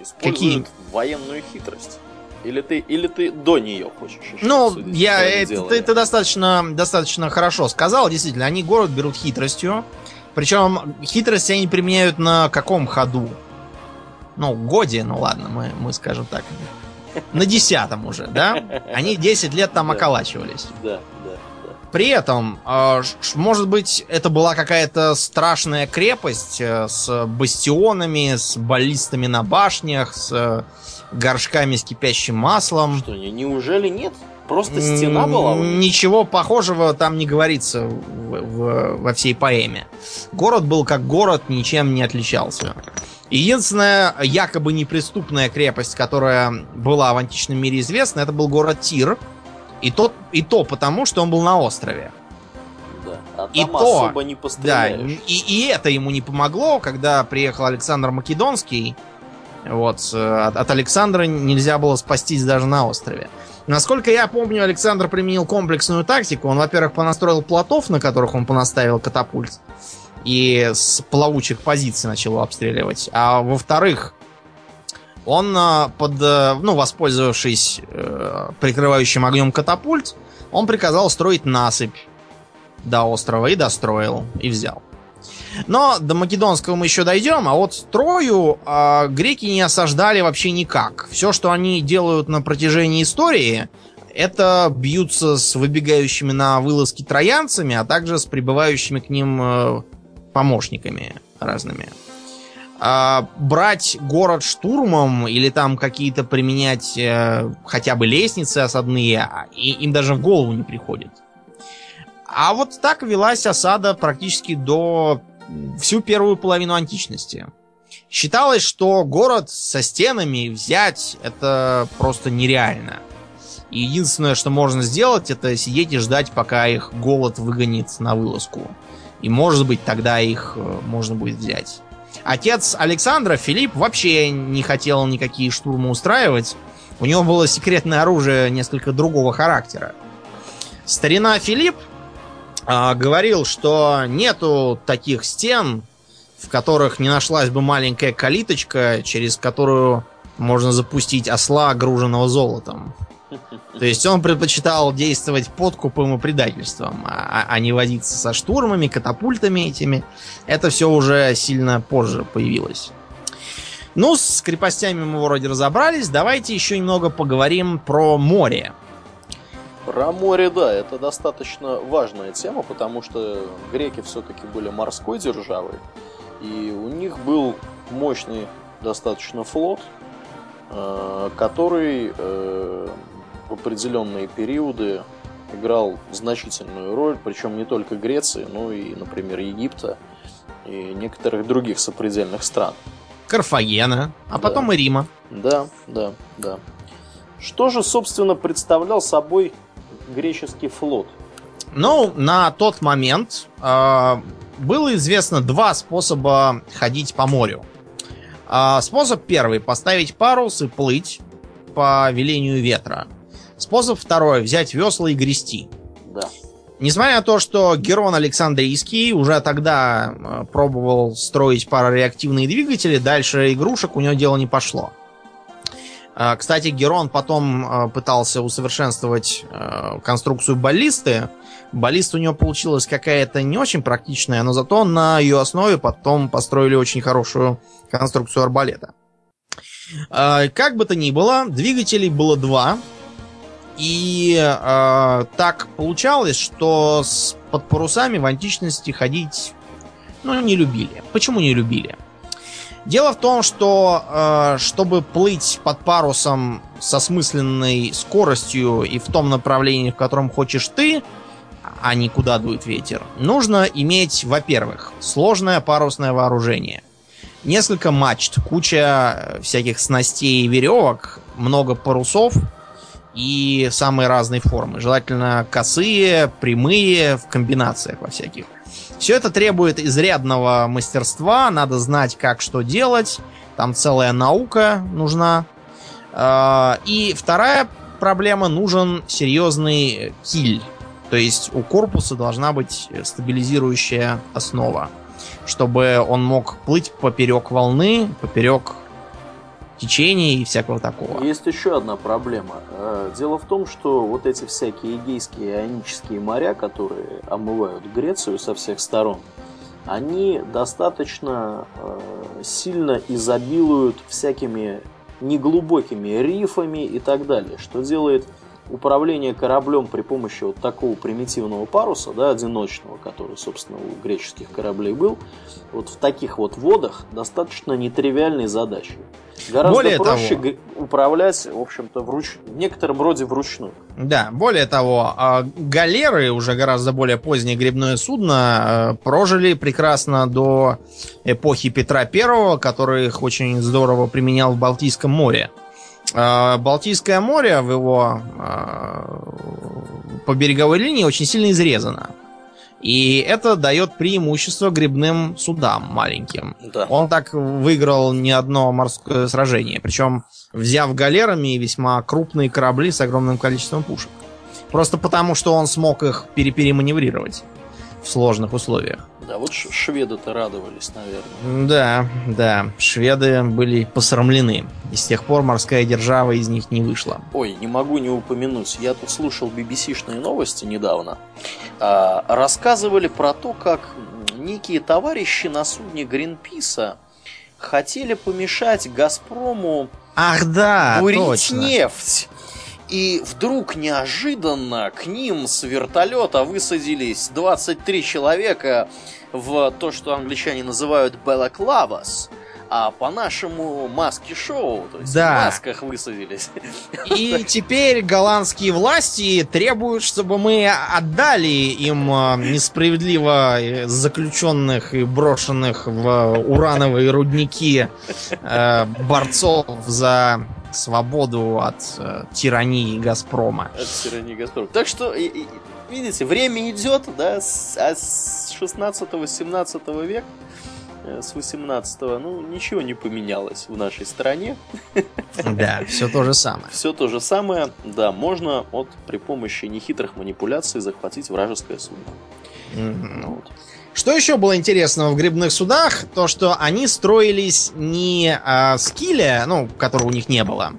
Используют Какие? военную хитрость. Или ты, или ты до нее хочешь Ну, я, это, ты, ты достаточно, достаточно хорошо сказал. Действительно, они город берут хитростью. Причем хитрость они применяют на каком ходу? Ну, годе, ну ладно, мы, мы скажем так. На десятом уже, да? Они 10 лет там околачивались. Да. При этом, а, может быть, это была какая-то страшная крепость э, с бастионами, с баллистами на башнях, с э, горшками с кипящим маслом. Что, неужели нет? Просто стена была? Ничего похожего там не говорится в, в, во всей поэме. Город был как город, ничем не отличался. Единственная якобы неприступная крепость, которая была в античном мире известна, это был город Тир, и, тот, и то потому, что он был на острове. Да. А и то, особо не Да, и, и это ему не помогло, когда приехал Александр Македонский. Вот, э, от, от Александра нельзя было спастись даже на острове. Насколько я помню, Александр применил комплексную тактику. Он, во-первых, понастроил плотов, на которых он понаставил катапульт. И с плавучих позиций начал обстреливать. А во-вторых, он а, под, э, ну, воспользовавшись э, прикрывающим огнем катапульт, он приказал строить насыпь до острова и достроил, и взял. Но до Македонского мы еще дойдем, а вот Трою э, греки не осаждали вообще никак. Все, что они делают на протяжении истории, это бьются с выбегающими на вылазки троянцами, а также с прибывающими к ним э, помощниками разными. А, брать город штурмом или там какие-то применять э, хотя бы лестницы осадные, а, и, им даже в голову не приходит. А вот так велась осада практически до всю первую половину античности. Считалось, что город со стенами взять это просто нереально. И единственное, что можно сделать, это сидеть и ждать, пока их голод выгонит на вылазку. И может быть тогда их э, можно будет взять. Отец Александра, Филипп, вообще не хотел никакие штурмы устраивать. У него было секретное оружие несколько другого характера. Старина Филипп э, говорил, что нету таких стен, в которых не нашлась бы маленькая калиточка, через которую можно запустить осла, груженного золотом. То есть он предпочитал действовать подкупом и предательством, а, а не возиться со штурмами, катапультами этими. Это все уже сильно позже появилось. Ну, с крепостями мы вроде разобрались. Давайте еще немного поговорим про море. Про море, да, это достаточно важная тема, потому что греки все-таки были морской державой, и у них был мощный достаточно флот, э, который э, в определенные периоды играл значительную роль, причем не только Греции, но и, например, Египта и некоторых других сопредельных стран. Карфагена, а да. потом и Рима. Да, да, да. Что же, собственно, представлял собой греческий флот? Ну, на тот момент э, было известно два способа ходить по морю. Э, способ первый поставить парус и плыть по велению ветра. Способ второй. Взять весла и грести. Да. Несмотря на то, что Герон Александрийский уже тогда э, пробовал строить парореактивные двигатели, дальше игрушек у него дело не пошло. Э, Кстати, Герон потом э, пытался усовершенствовать конструкцию баллисты. Баллиста у него получилась какая-то не очень практичная, но зато на ее основе потом построили очень хорошую конструкцию арбалета. Как бы то ни было, двигателей было два. И э, так получалось, что с под парусами в античности ходить ну, не любили. Почему не любили? Дело в том, что э, чтобы плыть под парусом со смысленной скоростью и в том направлении, в котором хочешь ты, а не куда дует ветер, нужно иметь, во-первых, сложное парусное вооружение. Несколько мачт, куча всяких снастей и веревок, много парусов и самые разные формы. Желательно косые, прямые, в комбинациях во всяких. Все это требует изрядного мастерства, надо знать, как что делать. Там целая наука нужна. А, И вторая проблема, нужен серьезный киль. То есть у корпуса должна быть стабилизирующая основа, чтобы он мог плыть поперек волны, поперек течения и всякого такого. Есть еще одна проблема. Э, Дело в том, что вот эти всякие эгейские и ионические моря, которые омывают Грецию со всех сторон, они достаточно э, сильно изобилуют всякими неглубокими рифами и так далее, что делает управление кораблем при помощи вот такого примитивного паруса, да, одиночного, который, собственно, у греческих кораблей был, вот в таких вот водах достаточно нетривиальной задачей. Гораздо Более проще того- управлять, в общем-то, вруч... в некотором роде вручную. Да, более того, а, галеры, уже гораздо более позднее грибное судно, э, прожили прекрасно до эпохи Петра Первого, который их очень здорово применял в Балтийском море. А, Балтийское море в его а, по береговой линии очень сильно изрезано. И это дает преимущество грибным судам маленьким. Да. Он так выиграл не одно морское сражение. Причем взяв галерами весьма крупные корабли с огромным количеством пушек. Просто потому, что он смог их перепереманеврировать в сложных условиях. Да, вот шведы-то радовались, наверное. Да, да, шведы были посрамлены. И с тех пор морская держава из них не вышла. Ой, не могу не упомянуть. Я тут слушал BBC-шные новости недавно. А, рассказывали про то, как некие товарищи на судне Гринписа хотели помешать Газпрому Ах да, бурить точно. нефть. И вдруг неожиданно к ним с вертолета высадились 23 человека в то, что англичане называют балаклавас, а по-нашему маски-шоу, то есть Да. в масках высадились. И теперь голландские власти требуют, чтобы мы отдали им э, несправедливо э, заключенных и брошенных в урановые рудники э, борцов за свободу от э, тирании Газпрома. От тирании Газпрома. Так что, видите, время идет, да, с, а с 16-17 века, э, с 18 ну, ничего не поменялось в нашей стране. Да, все то же самое. Все то же самое, да, можно вот при помощи нехитрых манипуляций захватить вражеское судно. Ну вот. Что еще было интересного в грибных судах? То, что они строились не а, с киля, ну, которого у них не было,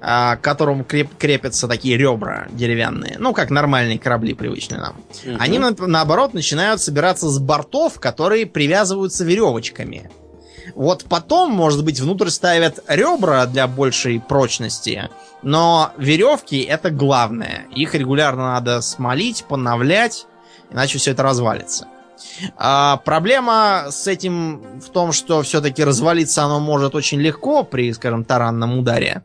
а, к которому креп- крепятся такие ребра деревянные, ну, как нормальные корабли, привычные нам. Мгм. Они, на- наоборот, начинают собираться с бортов, которые привязываются веревочками. Вот потом, может быть, внутрь ставят ребра для большей прочности, но веревки это главное. Их регулярно надо смолить, поновлять, иначе все это развалится. А, проблема с этим в том, что все-таки развалиться оно может очень легко при, скажем, таранном ударе.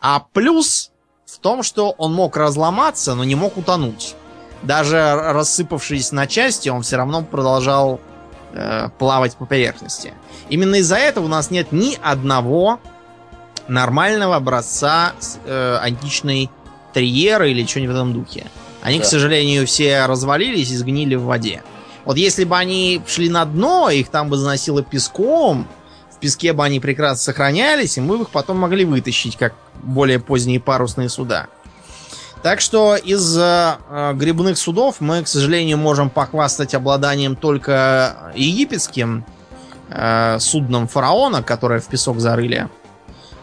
А плюс в том, что он мог разломаться, но не мог утонуть. Даже рассыпавшись на части, он все равно продолжал э, плавать по поверхности. Именно из-за этого у нас нет ни одного нормального образца э, античной триеры или чего-нибудь в этом духе. Они, к Да. сожалению, все развалились и сгнили в воде. Вот если бы они шли на дно, их там бы заносило песком, в песке бы они прекрасно сохранялись, и мы бы их потом могли вытащить, как более поздние парусные суда. Так что из э, грибных судов мы, к сожалению, можем похвастать обладанием только египетским э, судном фараона, которое в песок зарыли,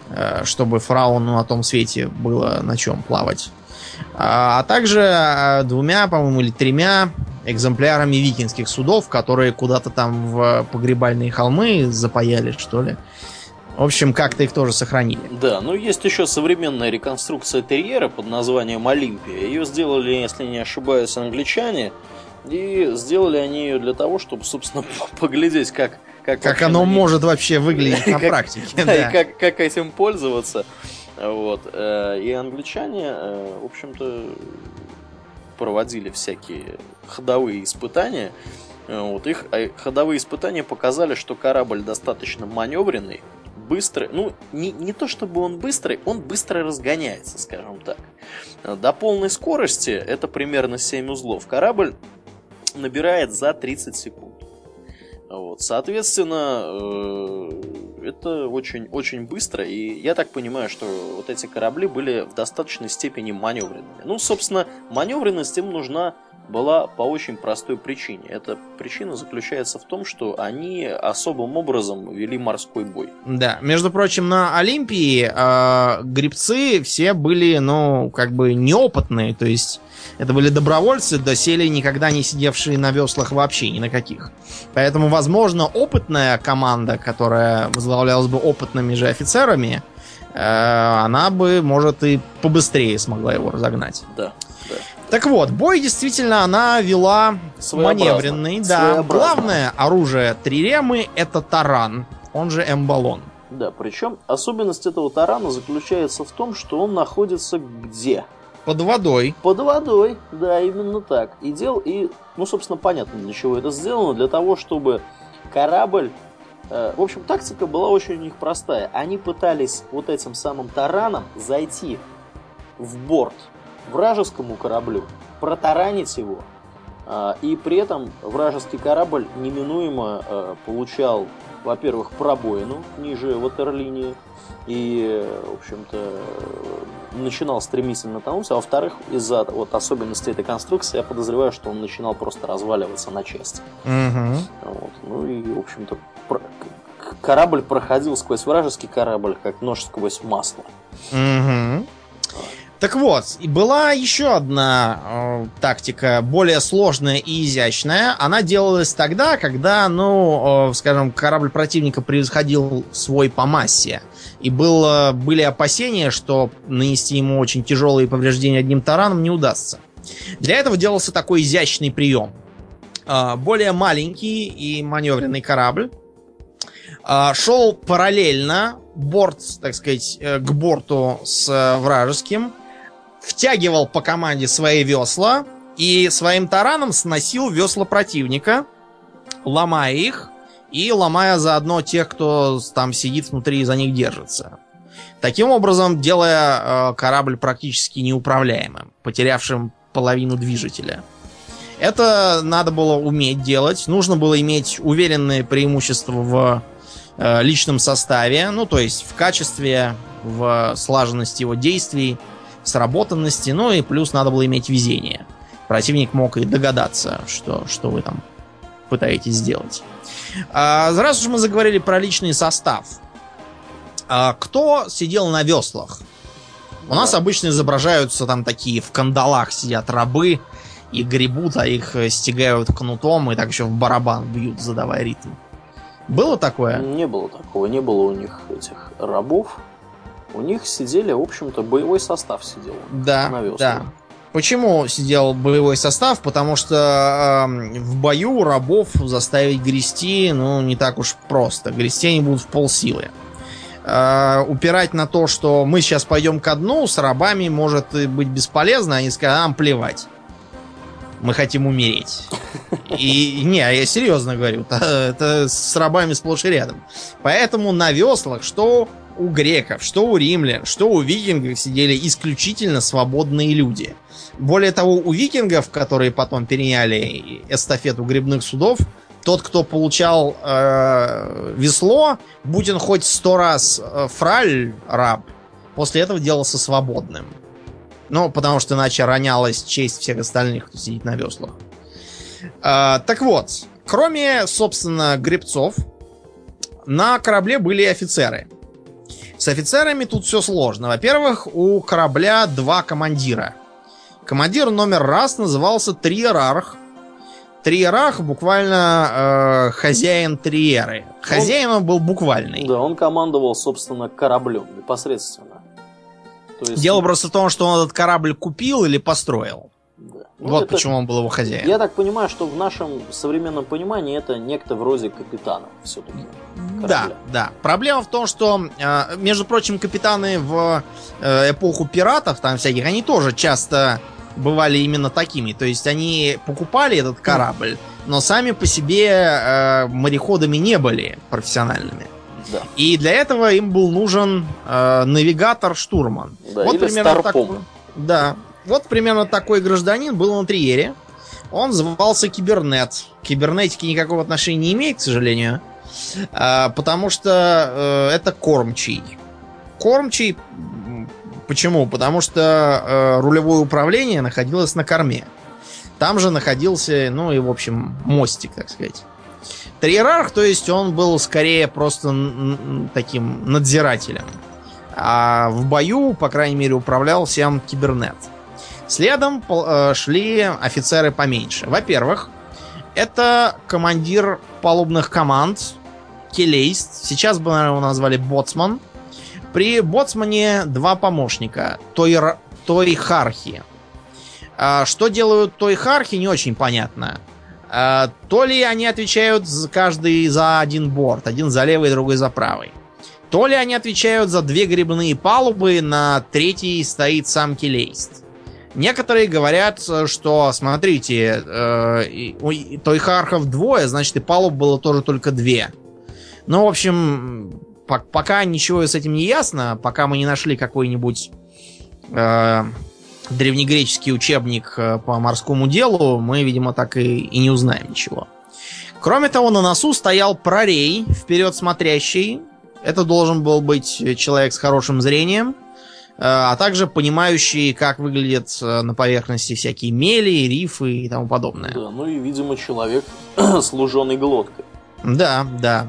э, чтобы фараону на том свете было на чем плавать. А, а также э, двумя, по-моему, или тремя экземплярами викинских судов, которые куда-то там в погребальные холмы запаяли, что ли. В общем, как-то их тоже сохранили. Да, ну есть еще современная реконструкция терьера под названием Олимпия. Ее сделали, если не ошибаюсь, англичане. И сделали они ее для того, чтобы, собственно, поглядеть, как... Как, как оно них... может вообще выглядеть на практике. Да, и как этим пользоваться. Вот. Э, и англичане, э, в общем-то, проводили всякие ходовые испытания. Э, вот их ходовые испытания показали, что корабль достаточно маневренный, быстрый. Ну, не, не то чтобы он быстрый, он быстро разгоняется, скажем так. До полной скорости, это примерно 7 узлов, корабль набирает за 30 секунд. Вот, соответственно, э, это очень-очень быстро, и я так понимаю, что вот эти корабли были в достаточной степени маневренными. Ну, собственно, маневренность им нужна была по очень простой причине. Эта причина заключается в том, что они особым образом вели морской бой. Да, между прочим, на Олимпии э, грибцы все были, ну, как бы неопытные, то есть это были добровольцы, доселе никогда не сидевшие на веслах вообще ни на каких. Поэтому, возможно, опытная команда, которая возглавлялась бы опытными же офицерами, э, она бы, может, и побыстрее смогла его разогнать. Да. Так вот, бой действительно она вела маневренный. Да. Главное оружие Триремы это таран, он же эмбалон. Да, причем особенность этого тарана заключается в том, что он находится где? Под водой. Под водой, да, именно так. И дел, и, ну, собственно, понятно, для чего это сделано. Для того, чтобы корабль... Э, в общем, тактика была очень у них простая. Они пытались вот этим самым тараном зайти в борт вражескому кораблю, протаранить его, а, и при этом вражеский корабль неминуемо а, получал, во-первых, пробоину ниже ватерлинии, и, в общем-то, начинал стремительно тонуть, а во-вторых, из-за вот особенностей этой конструкции, я подозреваю, что он начинал просто разваливаться на части. Угу. Вот. Ну и, в общем-то, корабль проходил сквозь вражеский корабль, как нож сквозь масло. Угу. Так вот, и была еще одна э, тактика, более сложная и изящная. Она делалась тогда, когда, ну, э, скажем, корабль противника превосходил свой по массе. И было, были опасения, что нанести ему очень тяжелые повреждения одним тараном не удастся. Для этого делался такой изящный прием. Э, более маленький и маневренный корабль э, шел параллельно борт, так сказать, э, к борту с э, вражеским втягивал по команде свои весла и своим тараном сносил весла противника, ломая их и ломая заодно тех, кто там сидит внутри и за них держится. Таким образом, делая э, корабль практически неуправляемым, потерявшим половину движителя. Это надо было уметь делать. Нужно было иметь уверенное преимущество в э, личном составе, ну то есть в качестве, в слаженности его действий, сработанности, ну и плюс надо было иметь везение. Противник мог и догадаться, что, что вы там пытаетесь сделать. А, раз уж мы заговорили про личный состав. А, кто сидел на веслах? У нас обычно изображаются там такие в кандалах сидят рабы и гребут, а их стегают кнутом и так еще в барабан бьют, задавая ритм. Было такое? Не было такого. Не было у них этих рабов у них сидели, в общем-то, боевой состав сидел. Да, на да. Почему сидел боевой состав? Потому что э, в бою рабов заставить грести, ну, не так уж просто. Грести они будут в полсилы. Э, упирать на то, что мы сейчас пойдем ко дну, с рабами может быть бесполезно, они скажут, нам плевать. Мы хотим умереть. И не, я серьезно говорю, это, это с рабами сплошь и рядом. Поэтому на веслах, что у греков, что у римлян, что у викингов сидели исключительно свободные люди. Более того, у викингов, которые потом переняли эстафету грибных судов, тот, кто получал э, весло, будь он хоть сто раз э, фраль раб, после этого делался свободным. Ну, потому что иначе ронялась честь всех остальных, кто сидит на веслах. А, так вот, кроме, собственно, гребцов, на корабле были офицеры. С офицерами тут все сложно. Во-первых, у корабля два командира. Командир номер раз назывался Триерарх. Триерарх буквально э, хозяин Триеры. Хозяин он был буквальный. Да, он командовал, собственно, кораблем непосредственно. То есть... Дело просто в том, что он этот корабль купил или построил. Ну, вот это... почему он был его хозяином. Я так понимаю, что в нашем современном понимании это некто вроде капитана все-таки. Да, да. Проблема в том, что, э, между прочим, капитаны в э, эпоху пиратов, там всяких, они тоже часто бывали именно такими. То есть они покупали этот корабль, но сами по себе э, мореходами не были профессиональными. Да. И для этого им был нужен э, навигатор-штурман. Да, вот или примерно старпом. такой. Да. Вот примерно такой гражданин был на Триере. Он звался Кибернет. К кибернетике никакого отношения не имеет, к сожалению. Э, потому что э, это кормчий. Кормчий Почему? Потому что э, рулевое управление находилось на корме. Там же находился, ну и, в общем, мостик, так сказать. Триерарх, то есть он был скорее просто таким надзирателем. А в бою, по крайней мере, управлял всем кибернет. Следом э, шли офицеры поменьше. Во-первых, это командир палубных команд Келейст. Сейчас бы, наверное, его назвали Боцман. При боцмане два помощника. Тойр... Тойхархи. А, что делают Тойхархи, не очень понятно. А, то ли они отвечают каждый за один борт. Один за левый, другой за правый. То ли они отвечают за две грибные палубы, на третьей стоит сам Келейст. Некоторые говорят, что, смотрите, э, Тойхархов двое, значит и палуб было тоже только две. Ну, в общем, пока ничего с этим не ясно, пока мы не нашли какой-нибудь э, древнегреческий учебник э, по морскому делу, мы, видимо, так и, и не узнаем ничего. Кроме того, на носу стоял прорей, вперед смотрящий. Это должен был быть человек с хорошим зрением, э, а также понимающий, как выглядят э, на поверхности всякие мели, рифы и тому подобное. Да, ну и, видимо, человек с луженой глоткой. Да, да.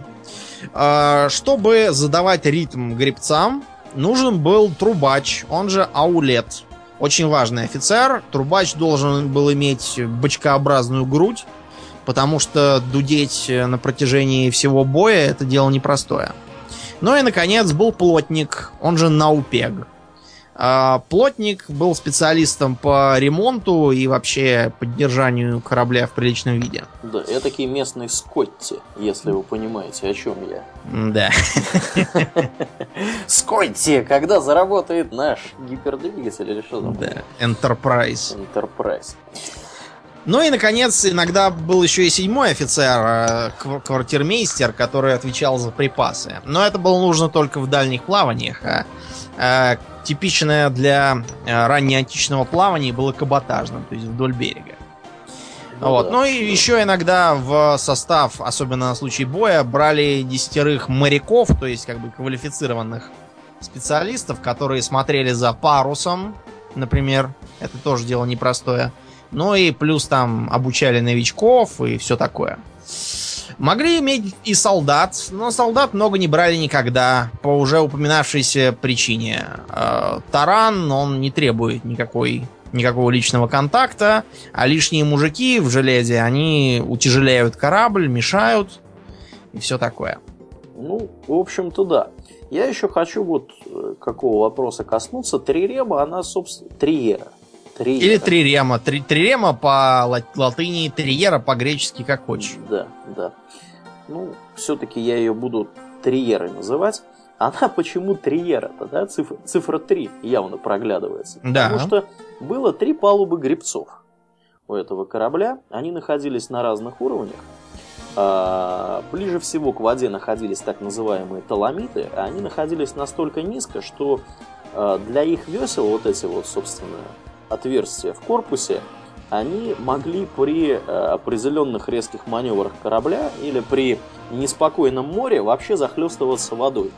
А, чтобы задавать ритм гребцам, нужен был трубач, он же аулет. Очень важный офицер. Трубач должен был иметь бочкообразную грудь, потому что дудеть на протяжении всего боя это дело непростое. Ну и, наконец, был плотник, он же наупег. А, плотник был специалистом по ремонту и вообще поддержанию корабля в приличном виде. Да, я такие местные Скотти, если вы понимаете, о чем я. Да. Скотти, когда заработает наш гипердвигатель или что там? Да, Enterprise. Enterprise. Ну и, наконец, иногда был еще и седьмой офицер, э, квартирмейстер, который отвечал за припасы. Но это было нужно только в дальних плаваниях, а э, типичное для э, раннеантичного плавания было каботажным, то есть вдоль берега. Ну, вот. Да, ну и да. еще иногда в состав, особенно на случай боя, брали десятерых моряков, то есть как бы квалифицированных специалистов, которые смотрели за парусом, например. Это тоже дело непростое. Ну и плюс там обучали новичков и все такое. Могли иметь и солдат, но солдат много не брали никогда, по уже упоминавшейся причине. Э, таран, он не требует никакой, никакого личного контакта, а лишние мужики в железе, они утяжеляют корабль, мешают и все такое. Ну, в общем-то, да. Я еще хочу вот э, какого вопроса коснуться. Трирема, она, собственно, Триера. Триера. Или трирема. Три, трирема по латыни, триера по-гречески, как хочешь. Да, да. Ну, все-таки я ее буду триерой называть. Она почему триера-то, да? Цифра, цифра 3 явно проглядывается. Да. Потому что было три палубы гребцов у этого корабля. Они находились на разных уровнях. А, ближе всего к воде находились так называемые таламиты, они находились настолько низко, что а, для их весел вот эти вот, собственно, отверстия в корпусе, они могли при э, определенных резких маневрах корабля или при неспокойном море вообще захлестываться водой.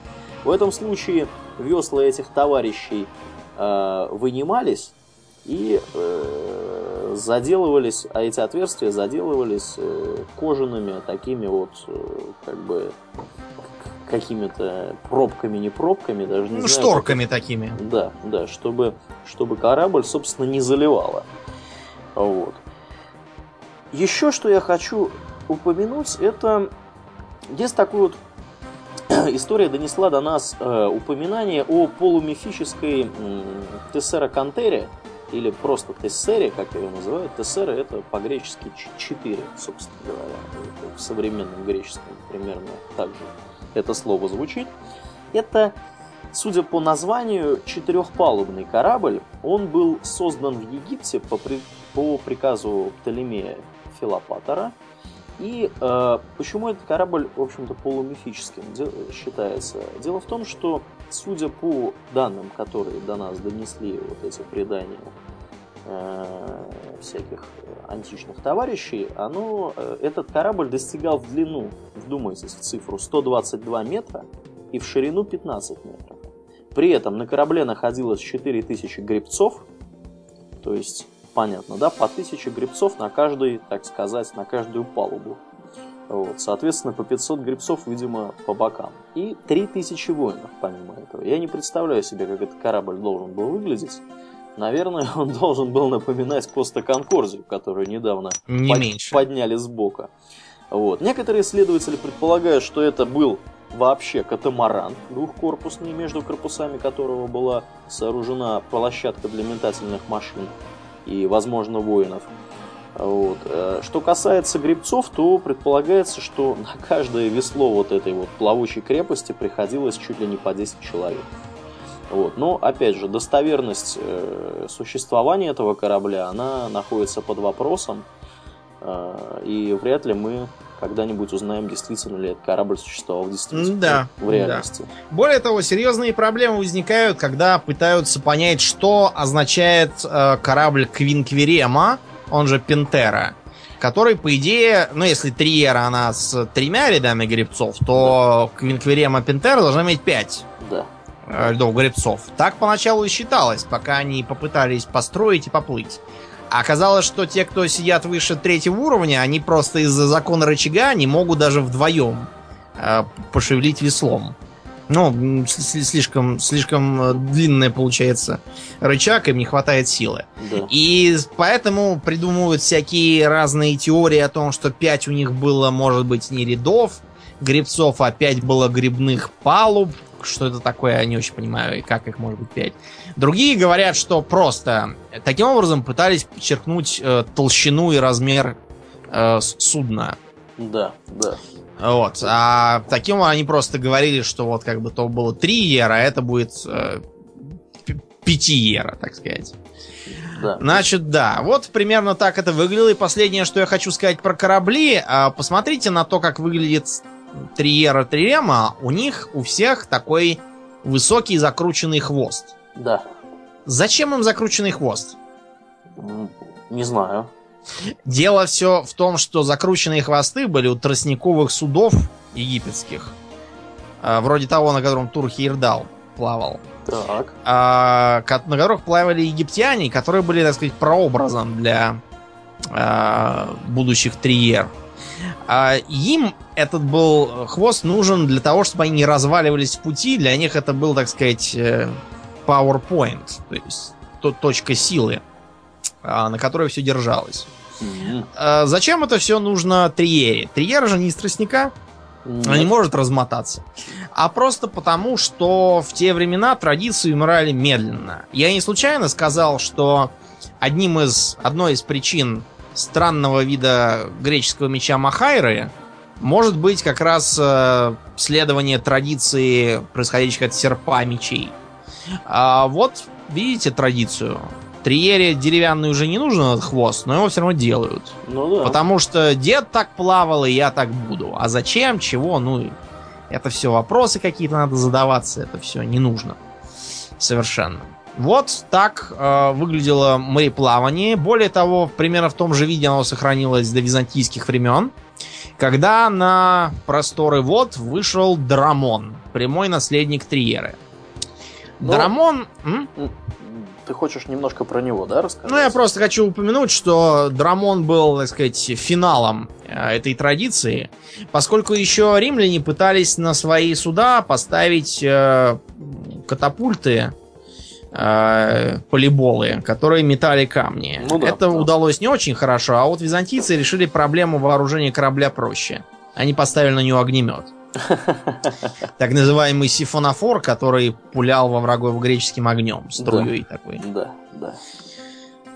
В этом случае весла этих товарищей э, вынимались и э, заделывались, а эти отверстия заделывались э, кожаными такими вот, э, как бы, какими-то пробками, не пробками, даже не ну, знаю. шторками как... такими. Да, да, чтобы, чтобы корабль, собственно, не заливало. Вот. Еще что я хочу упомянуть, это есть такой вот история донесла до нас э, упоминание о полумифической э, Тессера Кантере, или просто Тессере, как ее называют. Тессера это по-гречески 4, собственно говоря. В современном греческом примерно так же это слово звучит. Это, судя по названию, четырехпалубный корабль. Он был создан в Египте по, при... по приказу Птолемея Филопатора. И э, почему этот корабль, в общем-то, полумифическим считается? Дело в том, что, судя по данным, которые до нас донесли вот эти предания всяких античных товарищей, оно, э, этот корабль достигал в длину, вдумайтесь в цифру, 122 метра и в ширину 15 метров. При этом на корабле находилось 4000 гребцов, то есть понятно, да, по 1000 гребцов на каждый, так сказать, на каждую палубу. Вот, соответственно, по 500 гребцов, видимо, по бокам. И 3000 воинов, помимо этого. Я не представляю себе, как этот корабль должен был выглядеть. Наверное, он должен был напоминать Коста Конкорзию, которую недавно не под... подняли с бока. Вот. Некоторые исследователи предполагают, что это был вообще катамаран двухкорпусный, между корпусами которого была сооружена площадка для метательных машин и, возможно, воинов. Вот. Э, что касается грибцов, то предполагается, что на каждое весло вот этой вот плавучей крепости приходилось чуть ли не по 10 человек. Вот. Но, опять же, достоверность э, существования этого корабля, она находится под вопросом, э, и вряд ли мы когда-нибудь узнаем, действительно ли этот корабль существовал действительно да, в реальности. Да. Более того, серьезные проблемы возникают, когда пытаются понять, что означает э, корабль Квинквирема, он же Пентера, который, по идее, ну, если Триера, она с тремя рядами гребцов, то да. Квинквирема Пентера должна иметь пять. Да льдов гребцов. Так поначалу и считалось, пока они попытались построить и поплыть. А оказалось, что те, кто сидят выше третьего уровня, они просто из-за закона рычага не могут даже вдвоем э, пошевелить веслом. Ну, слишком, слишком э, длинная получается рычаг, им не хватает силы. Да. И поэтому придумывают всякие разные теории о том, что 5 у них было, может быть, не рядов грибцов, а 5 было грибных палуб. Что это такое, я не очень понимаю, и как их может быть 5. Другие говорят, что просто таким образом пытались подчеркнуть э, толщину и размер э, судна. Да, да. Вот. А таким они просто говорили, что вот как бы то было 3 ера, а это будет э, 5 ера, так сказать. Да. Значит, да, вот примерно так это выглядело. И последнее, что я хочу сказать про корабли, э, посмотрите на то, как выглядит Триера Триема. У них у всех такой высокий закрученный хвост. Да. Зачем им закрученный хвост? Не знаю. Дело все в том, что закрученные хвосты были у тростниковых судов египетских. А, вроде того, на котором Турхирдал плавал. Так. А, на которых плавали египтяне, которые были, так сказать, прообразом для а, будущих триер. А им этот был хвост нужен для того, чтобы они не разваливались в пути. Для них это был, так сказать, э, PowerPoint, то есть то, точка силы, а, на которой все держалось. Mm-hmm. Зачем это все нужно Триере? Триера же не из тростника. Нет. Она не может размотаться. А просто потому, что в те времена традиции умирали медленно. Я не случайно сказал, что одним из, одной из причин странного вида греческого меча Махайры может быть как раз э, следование традиции, происходящих от серпа мечей. А вот видите традицию. Триере деревянный уже не нужен этот хвост, но его все равно делают. Ну да. Потому что дед так плавал, и я так буду. А зачем, чего, ну, это все вопросы какие-то надо задаваться, это все не нужно. Совершенно. Вот так э, выглядело мореплавание. Более того, примерно в том же виде оно сохранилось до византийских времен, когда на просторы вод вышел Драмон, прямой наследник Триеры. Но... Драмон... М? ты хочешь немножко про него, да, рассказать? Ну, я просто хочу упомянуть, что Драмон был, так сказать, финалом э, этой традиции, поскольку еще римляне пытались на свои суда поставить э, катапульты, э, полиболы, которые метали камни. Ну да, Это да. удалось не очень хорошо, а вот византийцы решили проблему вооружения корабля проще. Они поставили на него огнемет. Так называемый сифонофор, который пулял во врагов греческим огнем, струей такой. Да, да.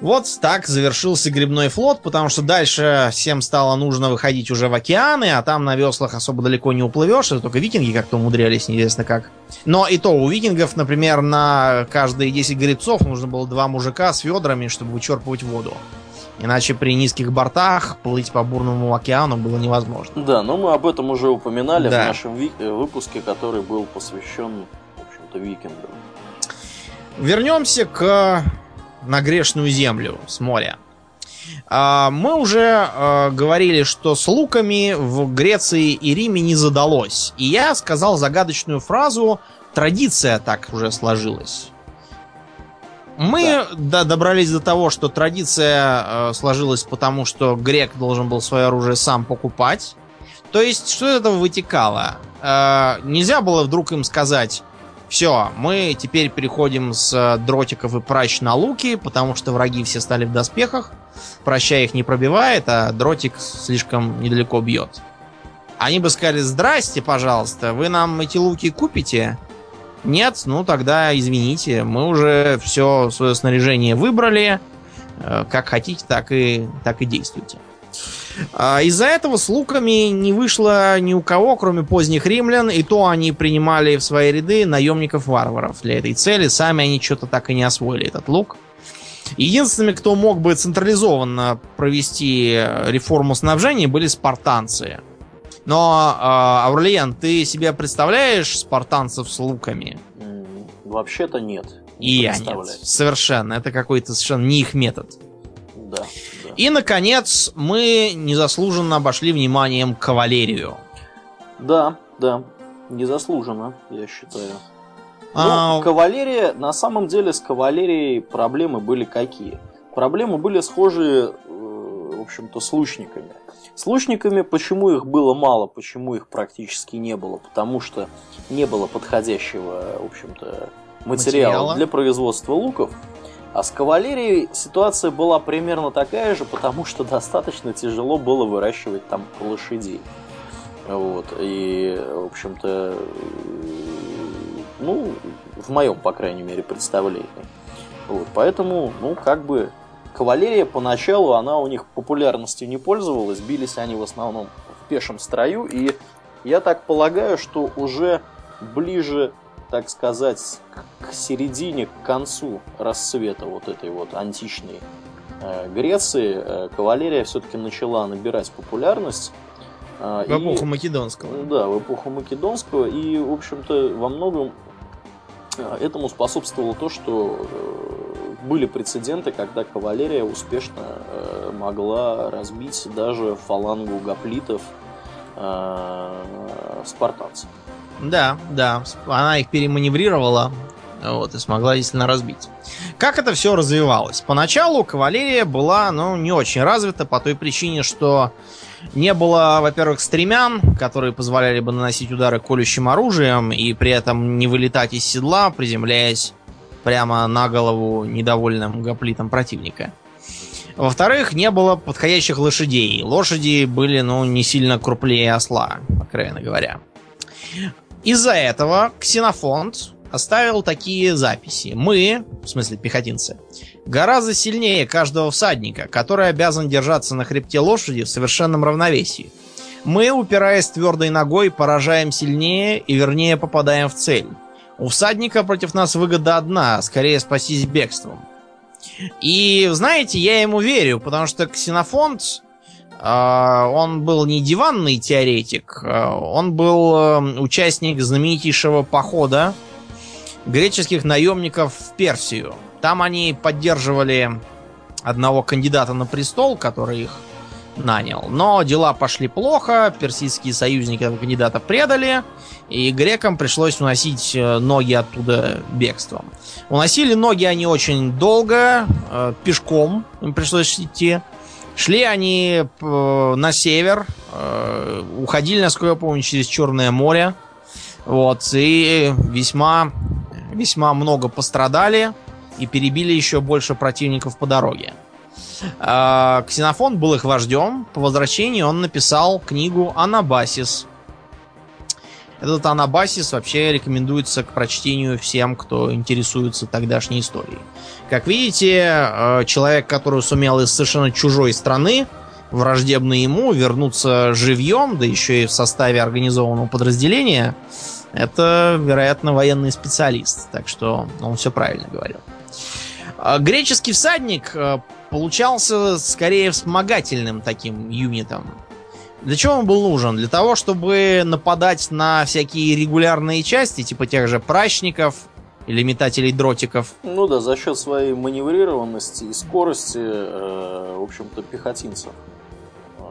Вот так завершился грибной флот, потому что дальше всем стало нужно выходить уже в океаны, а там на веслах особо далеко не уплывешь, это только викинги как-то умудрялись, неизвестно как. Но и то, у викингов, например, на каждые 10 гребцов нужно было два мужика с ведрами, чтобы вычерпывать воду. Иначе при низких бортах плыть по бурному океану было невозможно. Да, но мы об этом уже упоминали Да. в нашем ви- э, выпуске, который был посвящен, в общем-то, викингам. Вернемся к на грешную землю с моря. А, Мы уже э, говорили, что с луками в Греции и Риме не задалось. И я сказал загадочную фразу «традиция так уже сложилась». Мы да, добрались до того, что традиция э, сложилась потому, что грек должен был свое оружие сам покупать. То есть, что из этого вытекало? Э, нельзя было вдруг им сказать, все, мы теперь переходим с э, дротиков и пращ на луки, потому что враги все стали в доспехах. Проща их не пробивает, а дротик слишком недалеко бьет. Они бы сказали, здрасте, пожалуйста, вы нам эти луки купите? Нет, ну тогда извините, мы уже все свое снаряжение выбрали. Э, Как хотите, так и, так и действуйте. А, Из-за этого с луками не вышло ни у кого, кроме поздних римлян, и то они принимали в свои ряды наемников-варваров для этой цели. Сами они что-то так и не освоили этот лук. Единственными, кто мог бы централизованно провести э, реформу снабжения, были спартанцы. Но, э, Аурлиен, ты себе представляешь спартанцев с луками? Вообще-то нет. И не я нет. Совершенно. Это какой-то совершенно не их метод. Да. И, наконец, мы незаслуженно обошли вниманием кавалерию. Да, да. Незаслуженно, я считаю. А, Ну, кавалерия, на самом деле с кавалерией проблемы были какие? Проблемы были схожие, э, в общем-то, с лучниками. С лучниками почему их было мало, почему их практически не было? Потому что не было подходящего, в общем-то, материала, Материала. для производства луков. А с кавалерией ситуация была примерно такая же, потому что достаточно тяжело было выращивать там лошадей. Вот. И, в общем-то, ну, в моем, по крайней мере, представлении. Вот. Поэтому, ну, как бы, кавалерия поначалу, она у них популярностью не пользовалась, бились они в основном в пешем строю, и я так полагаю, что уже ближе, так сказать, к середине, к концу расцвета вот этой вот античной э, Греции, э, кавалерия все-таки начала набирать популярность. э, в и- эпоху Македонского. да, в эпоху Македонского. И, в общем-то, во многом этому способствовало то, что были прецеденты, когда кавалерия успешно могла разбить даже фалангу гоплитов спартанцев. Да, да. Она их переманеврировала вот, и смогла действительно разбить. Как это все развивалось? Поначалу кавалерия была, ну, не очень развита по той причине, что не было, во-первых, стремян, которые позволяли бы наносить удары колющим оружием и при этом не вылетать из седла, приземляясь прямо на голову недовольным гоплитам противника. Во-вторых, не было подходящих лошадей. Лошади были, ну, не сильно крупнее осла, откровенно говоря. Из-за этого Ксенофонт оставил такие записи. Мы, в смысле пехотинцы, гораздо сильнее каждого всадника, который обязан держаться на хребте лошади в совершенном равновесии. Мы, упираясь твердой ногой, поражаем сильнее и вернее попадаем в цель. У всадника против нас выгода одна, скорее спастись бегством. И, знаете, я ему верю, потому что Ксенофонт, он был не диванный теоретик, э, он был э, участник знаменитейшего похода греческих наемников в Персию. Там они поддерживали одного кандидата на престол, который их нанял. Но дела пошли плохо, персидские союзники этого кандидата предали, и грекам пришлось уносить э, ноги оттуда бегством. Уносили ноги они очень долго, э, пешком им пришлось идти. Шли они э, на север, уходили, насколько я помню, через Черное море. Вот, и весьма, весьма много пострадали и перебили еще больше противников по дороге. А, Ксенофон был их вождем. По возвращении он написал книгу «Анабасис». Этот Анабасис вообще рекомендуется к прочтению всем, кто интересуется тогдашней историей. Как видите, э, человек, который сумел из совершенно чужой страны, враждебный ему, вернуться живьем, да еще и в составе организованного подразделения, это, вероятно, военный специалист. Так что он все правильно говорил. А греческий всадник э, получался скорее вспомогательным таким юнитом. Для чего он был нужен? Для того, чтобы нападать на всякие регулярные части, типа тех же прачников или метателей дротиков. Ну да, за счет своей маневрированности и скорости, э, в общем-то, пехотинцев э,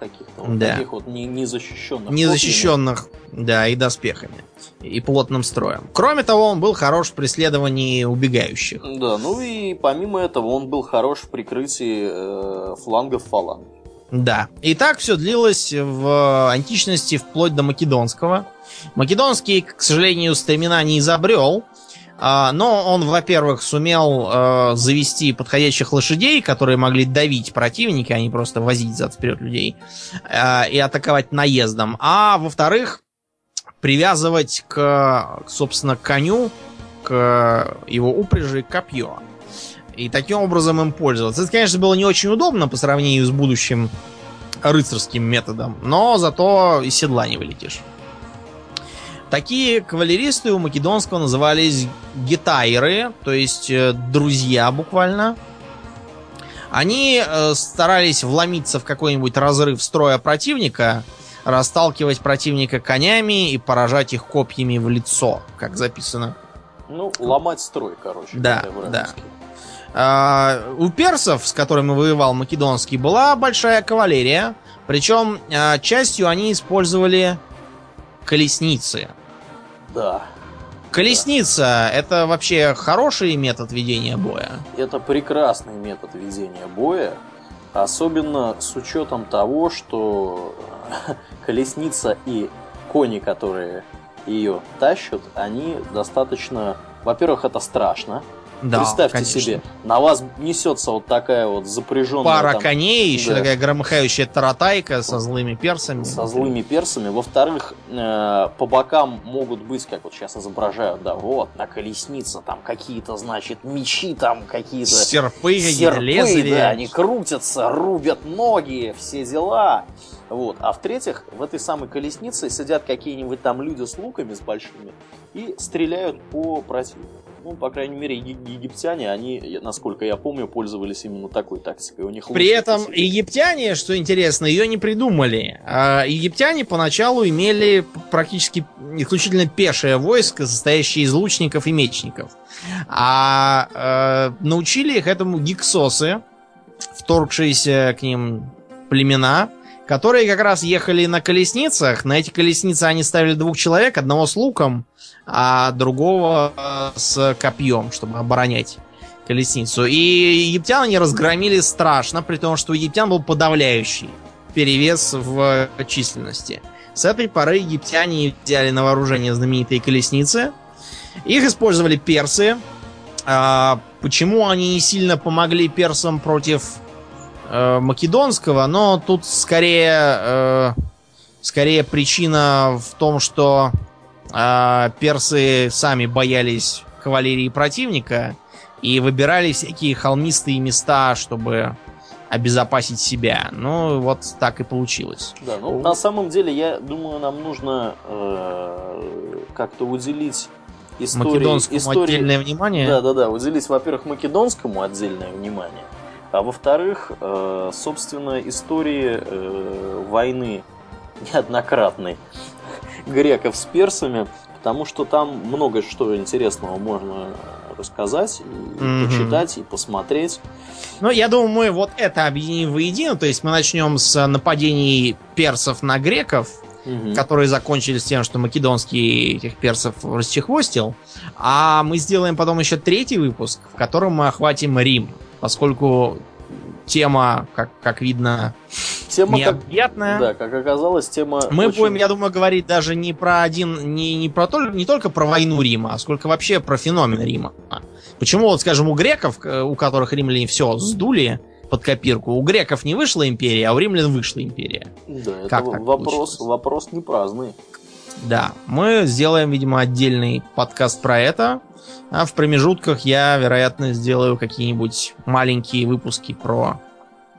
каких-то вот Да. таких вот не- незащищенных. Незащищенных, да, и доспехами. И плотным строем. Кроме того, он был хорош в преследовании убегающих. Да, ну и помимо этого он был хорош в прикрытии э, флангов фаланг. Да. И так все длилось в античности вплоть до македонского. Македонский, к сожалению, стремена не изобрел. а, Но он, во-первых, сумел э, завести подходящих лошадей, которые могли давить противника, а не просто возить зад вперед людей, э, и атаковать наездом. А во-вторых, привязывать к, собственно, коню, к его упряжи копье. И таким образом им пользоваться. Это, конечно, было не очень удобно по сравнению с будущим рыцарским методом, но зато из седла не вылетишь. Такие кавалеристы у македонского назывались гетайры, то есть э, друзья буквально. Они э, старались вломиться в какой-нибудь разрыв строя противника, расталкивать противника конями и поражать их копьями в лицо, как записано Ну, ломать строй, короче. Да, да. по-русски. А, у персов, с которыми воевал Македонский, была большая кавалерия. Причем а, частью они использовали колесницы. Да. Колесница это вообще хороший метод ведения боя. Это прекрасный метод ведения боя, особенно с учетом того, что колесница и кони, которые ее тащат, они достаточно... Во-первых, это страшно. Да, Представьте конечно. себе, на вас несется вот такая вот запряженная Пара там, коней, еще да. такая громыхающая таратайка со злыми персами. со злыми персами. Во-вторых, э, по бокам могут быть, как вот сейчас изображают, да, вот, на колеснице там какие-то, значит, мечи там какие-то... Серпы, серпы, лезвия. да, они крутятся, рубят ноги, все дела. Вот. А в-третьих, в этой самой колеснице сидят какие-нибудь там люди с луками, с большими, и стреляют по противнику. Ну, по крайней мере, еги- египтяне, они, насколько я помню, пользовались именно такой тактикой. У них При этом посылки. египтяне, что интересно, ее не придумали. А египтяне поначалу имели практически исключительно пешее войско, состоящее из лучников и мечников. А э, научили их этому гиксосы, вторгшиеся к ним племена, которые как раз ехали на колесницах. На эти колесницы они ставили двух человек, одного с луком, а другого э, с копьем, чтобы оборонять колесницу. И египтян они разгромили страшно, при том, что у египтян был подавляющий перевес в численности. С этой поры египтяне взяли на вооружение знаменитые колесницы. Их использовали персы. А, почему они не сильно помогли персам против э, македонского? Но тут скорее, э, скорее причина в том, что э, персы сами боялись кавалерии противника и выбирали всякие холмистые места, чтобы обезопасить себя. Ну, вот так и получилось. Да, ну, на самом деле, я думаю, нам нужно э, как-то уделить истории... Македонскому истории- отдельное внимание. Да, да, да. Уделить, во-первых, македонскому отдельное внимание, а во-вторых, э, собственно, истории э, войны неоднократной греков с персами, потому что там много что интересного можно рассказать, и Мгм. почитать, и посмотреть. Ну, я думаю, мы вот это объединим воедино. То есть мы начнем с нападений персов на греков, Мгм. которые закончились тем, что Македонский этих персов расчехвостил. А мы сделаем потом еще третий выпуск, в котором мы охватим Рим. Поскольку тема, как, как видно, Тема, как, необъятная. да, как оказалось, тема Мы очень- будем, я думаю, говорить даже не про один, не, не про тол- не только про войну Рима, а сколько вообще про феномен Рима. Почему, вот, скажем, у греков, э, у которых римляне все сдули под копирку, у греков не вышла империя, а у римлян вышла империя. Да, это Как так вопрос, получилось? вопрос не праздный. Да, мы сделаем, видимо, отдельный подкаст про это. А в промежутках я, вероятно, сделаю какие-нибудь маленькие выпуски про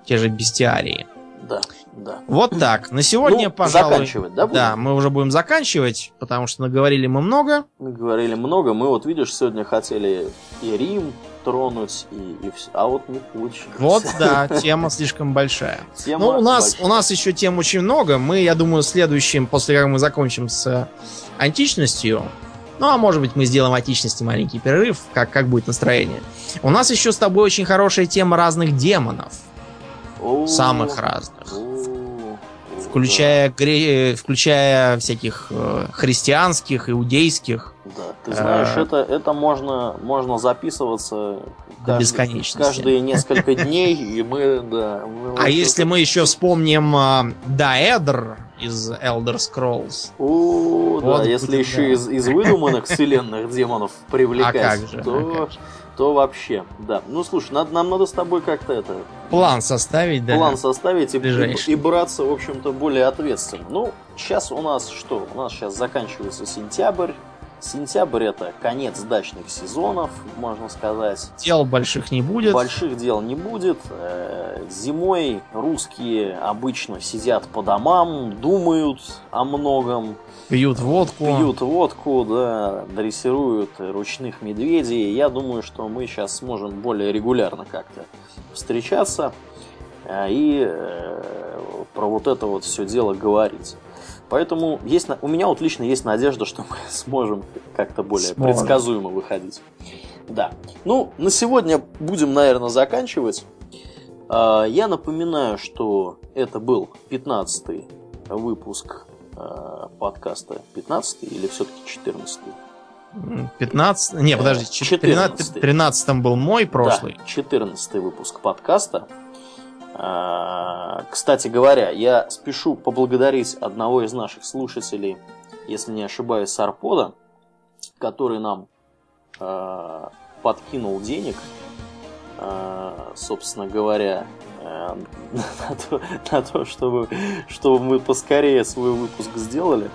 те же бестиарии. Да, да. Вот так. На сегодня, Ну, пожалуй... заканчивать, да, будем? Да, мы уже будем заканчивать, потому что наговорили мы много. Мы говорили много, мы вот, видишь, сегодня хотели и Рим тронуть, и, и все, а вот не получилось. Вот, да, тема слишком большая. Тема Ну, у нас, большая. у нас еще тем очень много. Мы, я думаю, следующим, после как мы закончим с античностью, ну, а может быть, мы сделаем античности маленький перерыв, как, как будет настроение. У нас еще с тобой очень хорошая тема разных демонов. Самых разных. Включая, гре- включая всяких э, христианских, иудейских. Да, да. ты знаешь, Э, это, это можно, можно записываться бесконечности. каждые несколько дней, и мы, да. мы вот А если это- мы еще вспомним э, Даэдр из Elder Scrolls, О, да, Вот если будет, еще да. из, из выдуманных вселенных демонов привлекать, А как же, то, а как же. То вообще, да. Ну, слушай, надо, нам надо с тобой как-то это план составить, да. план составить и, и, и браться, в общем-то, более ответственно. Ну, сейчас у нас что? У нас сейчас заканчивается сентябрь. Сентябрь это конец дачных сезонов, можно сказать. Дел больших не будет. Больших дел не будет. Э, Зимой русские обычно сидят по домам, думают о многом, Пьют водку. пьют водку, да, дрессируют ручных медведей. Я думаю, что мы сейчас сможем более регулярно как-то встречаться э, и э, про вот это вот все дело говорить. Поэтому есть, на- у меня вот лично есть надежда, что мы сможем как-то более Сможем. предсказуемо выходить. Да. Ну, на сегодня будем, наверное, заканчивать. А, Я напоминаю, что это был 15 выпуск э, подкаста. 15 или все-таки 14 М, 15... Не, подожди, Э, 14... 14. 13 был мой прошлый. Да, 14 выпуск подкаста. Кстати говоря, я спешу поблагодарить одного из наших слушателей, если не ошибаюсь, Сарпода, который нам а, подкинул денег, а, собственно говоря, а, на то, на то, чтобы, чтобы мы поскорее свой выпуск сделали.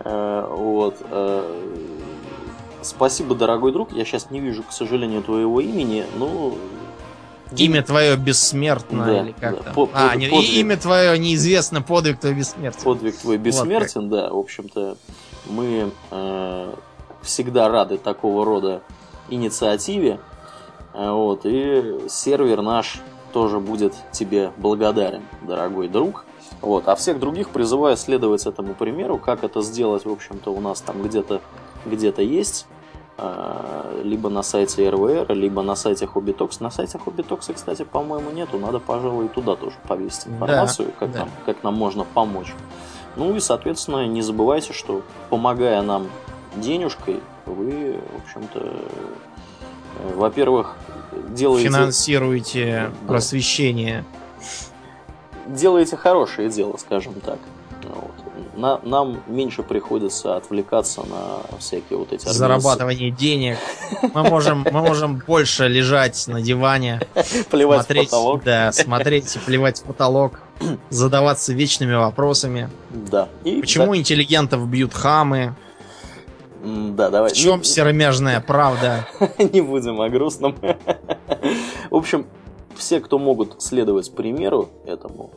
А, Вот. а, Спасибо, дорогой друг. Я сейчас не вижу, к сожалению, твоего имени. Ну, Имя твое бессмертно, Да, или как да. там? По- а, под- не, подвиг. имя твое неизвестно, подвиг твой бессмертен. подвиг твой бессмертен, да. В общем-то, мы э, всегда рады такого рода инициативе. Э, Вот, и сервер наш тоже будет тебе благодарен, дорогой друг. Вот, а всех других призываю следовать этому примеру. Как это сделать, в общем-то, у нас там где-то где-то есть. Э, Либо на сайте РВР, либо на сайте Hobbytox. На сайте Hobbytox, кстати, по-моему, нету. Надо, пожалуй, туда тоже повесить информацию, как, да. Нам, как нам можно помочь. Ну и, соответственно, не забывайте, что помогая нам денежкой, вы, в общем-то, э, во-первых, делаете, Финансируете Да. просвещение. делаете хорошее дело, скажем так. Вот. На- нам меньше приходится отвлекаться на всякие вот эти организации- Зарабатывание денег. Мы можем, мы можем больше лежать на диване, плевать в смотреть, потолок. да, смотреть и плевать в потолок, задаваться вечными вопросами. Да. И Почему интеллигентов бьют хамы? да, да, давай. В чем Не- серомяжная правда? не будем о грустном. В общем, все, кто могут следовать примеру этому,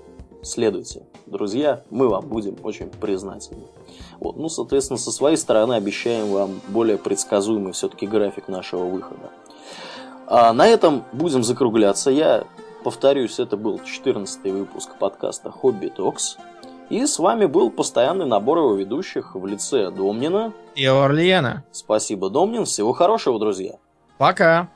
следуйте. Друзья, мы вам будем очень признательны. Вот. Ну, соответственно, со своей стороны обещаем вам более предсказуемый все-таки график нашего выхода. А на этом будем закругляться. Я повторюсь, это был 14 выпуск подкаста Хобби Токс. И с вами был постоянный набор его ведущих в лице Домнина. И Орлиена. Спасибо, Домнин. Всего хорошего, друзья. Пока.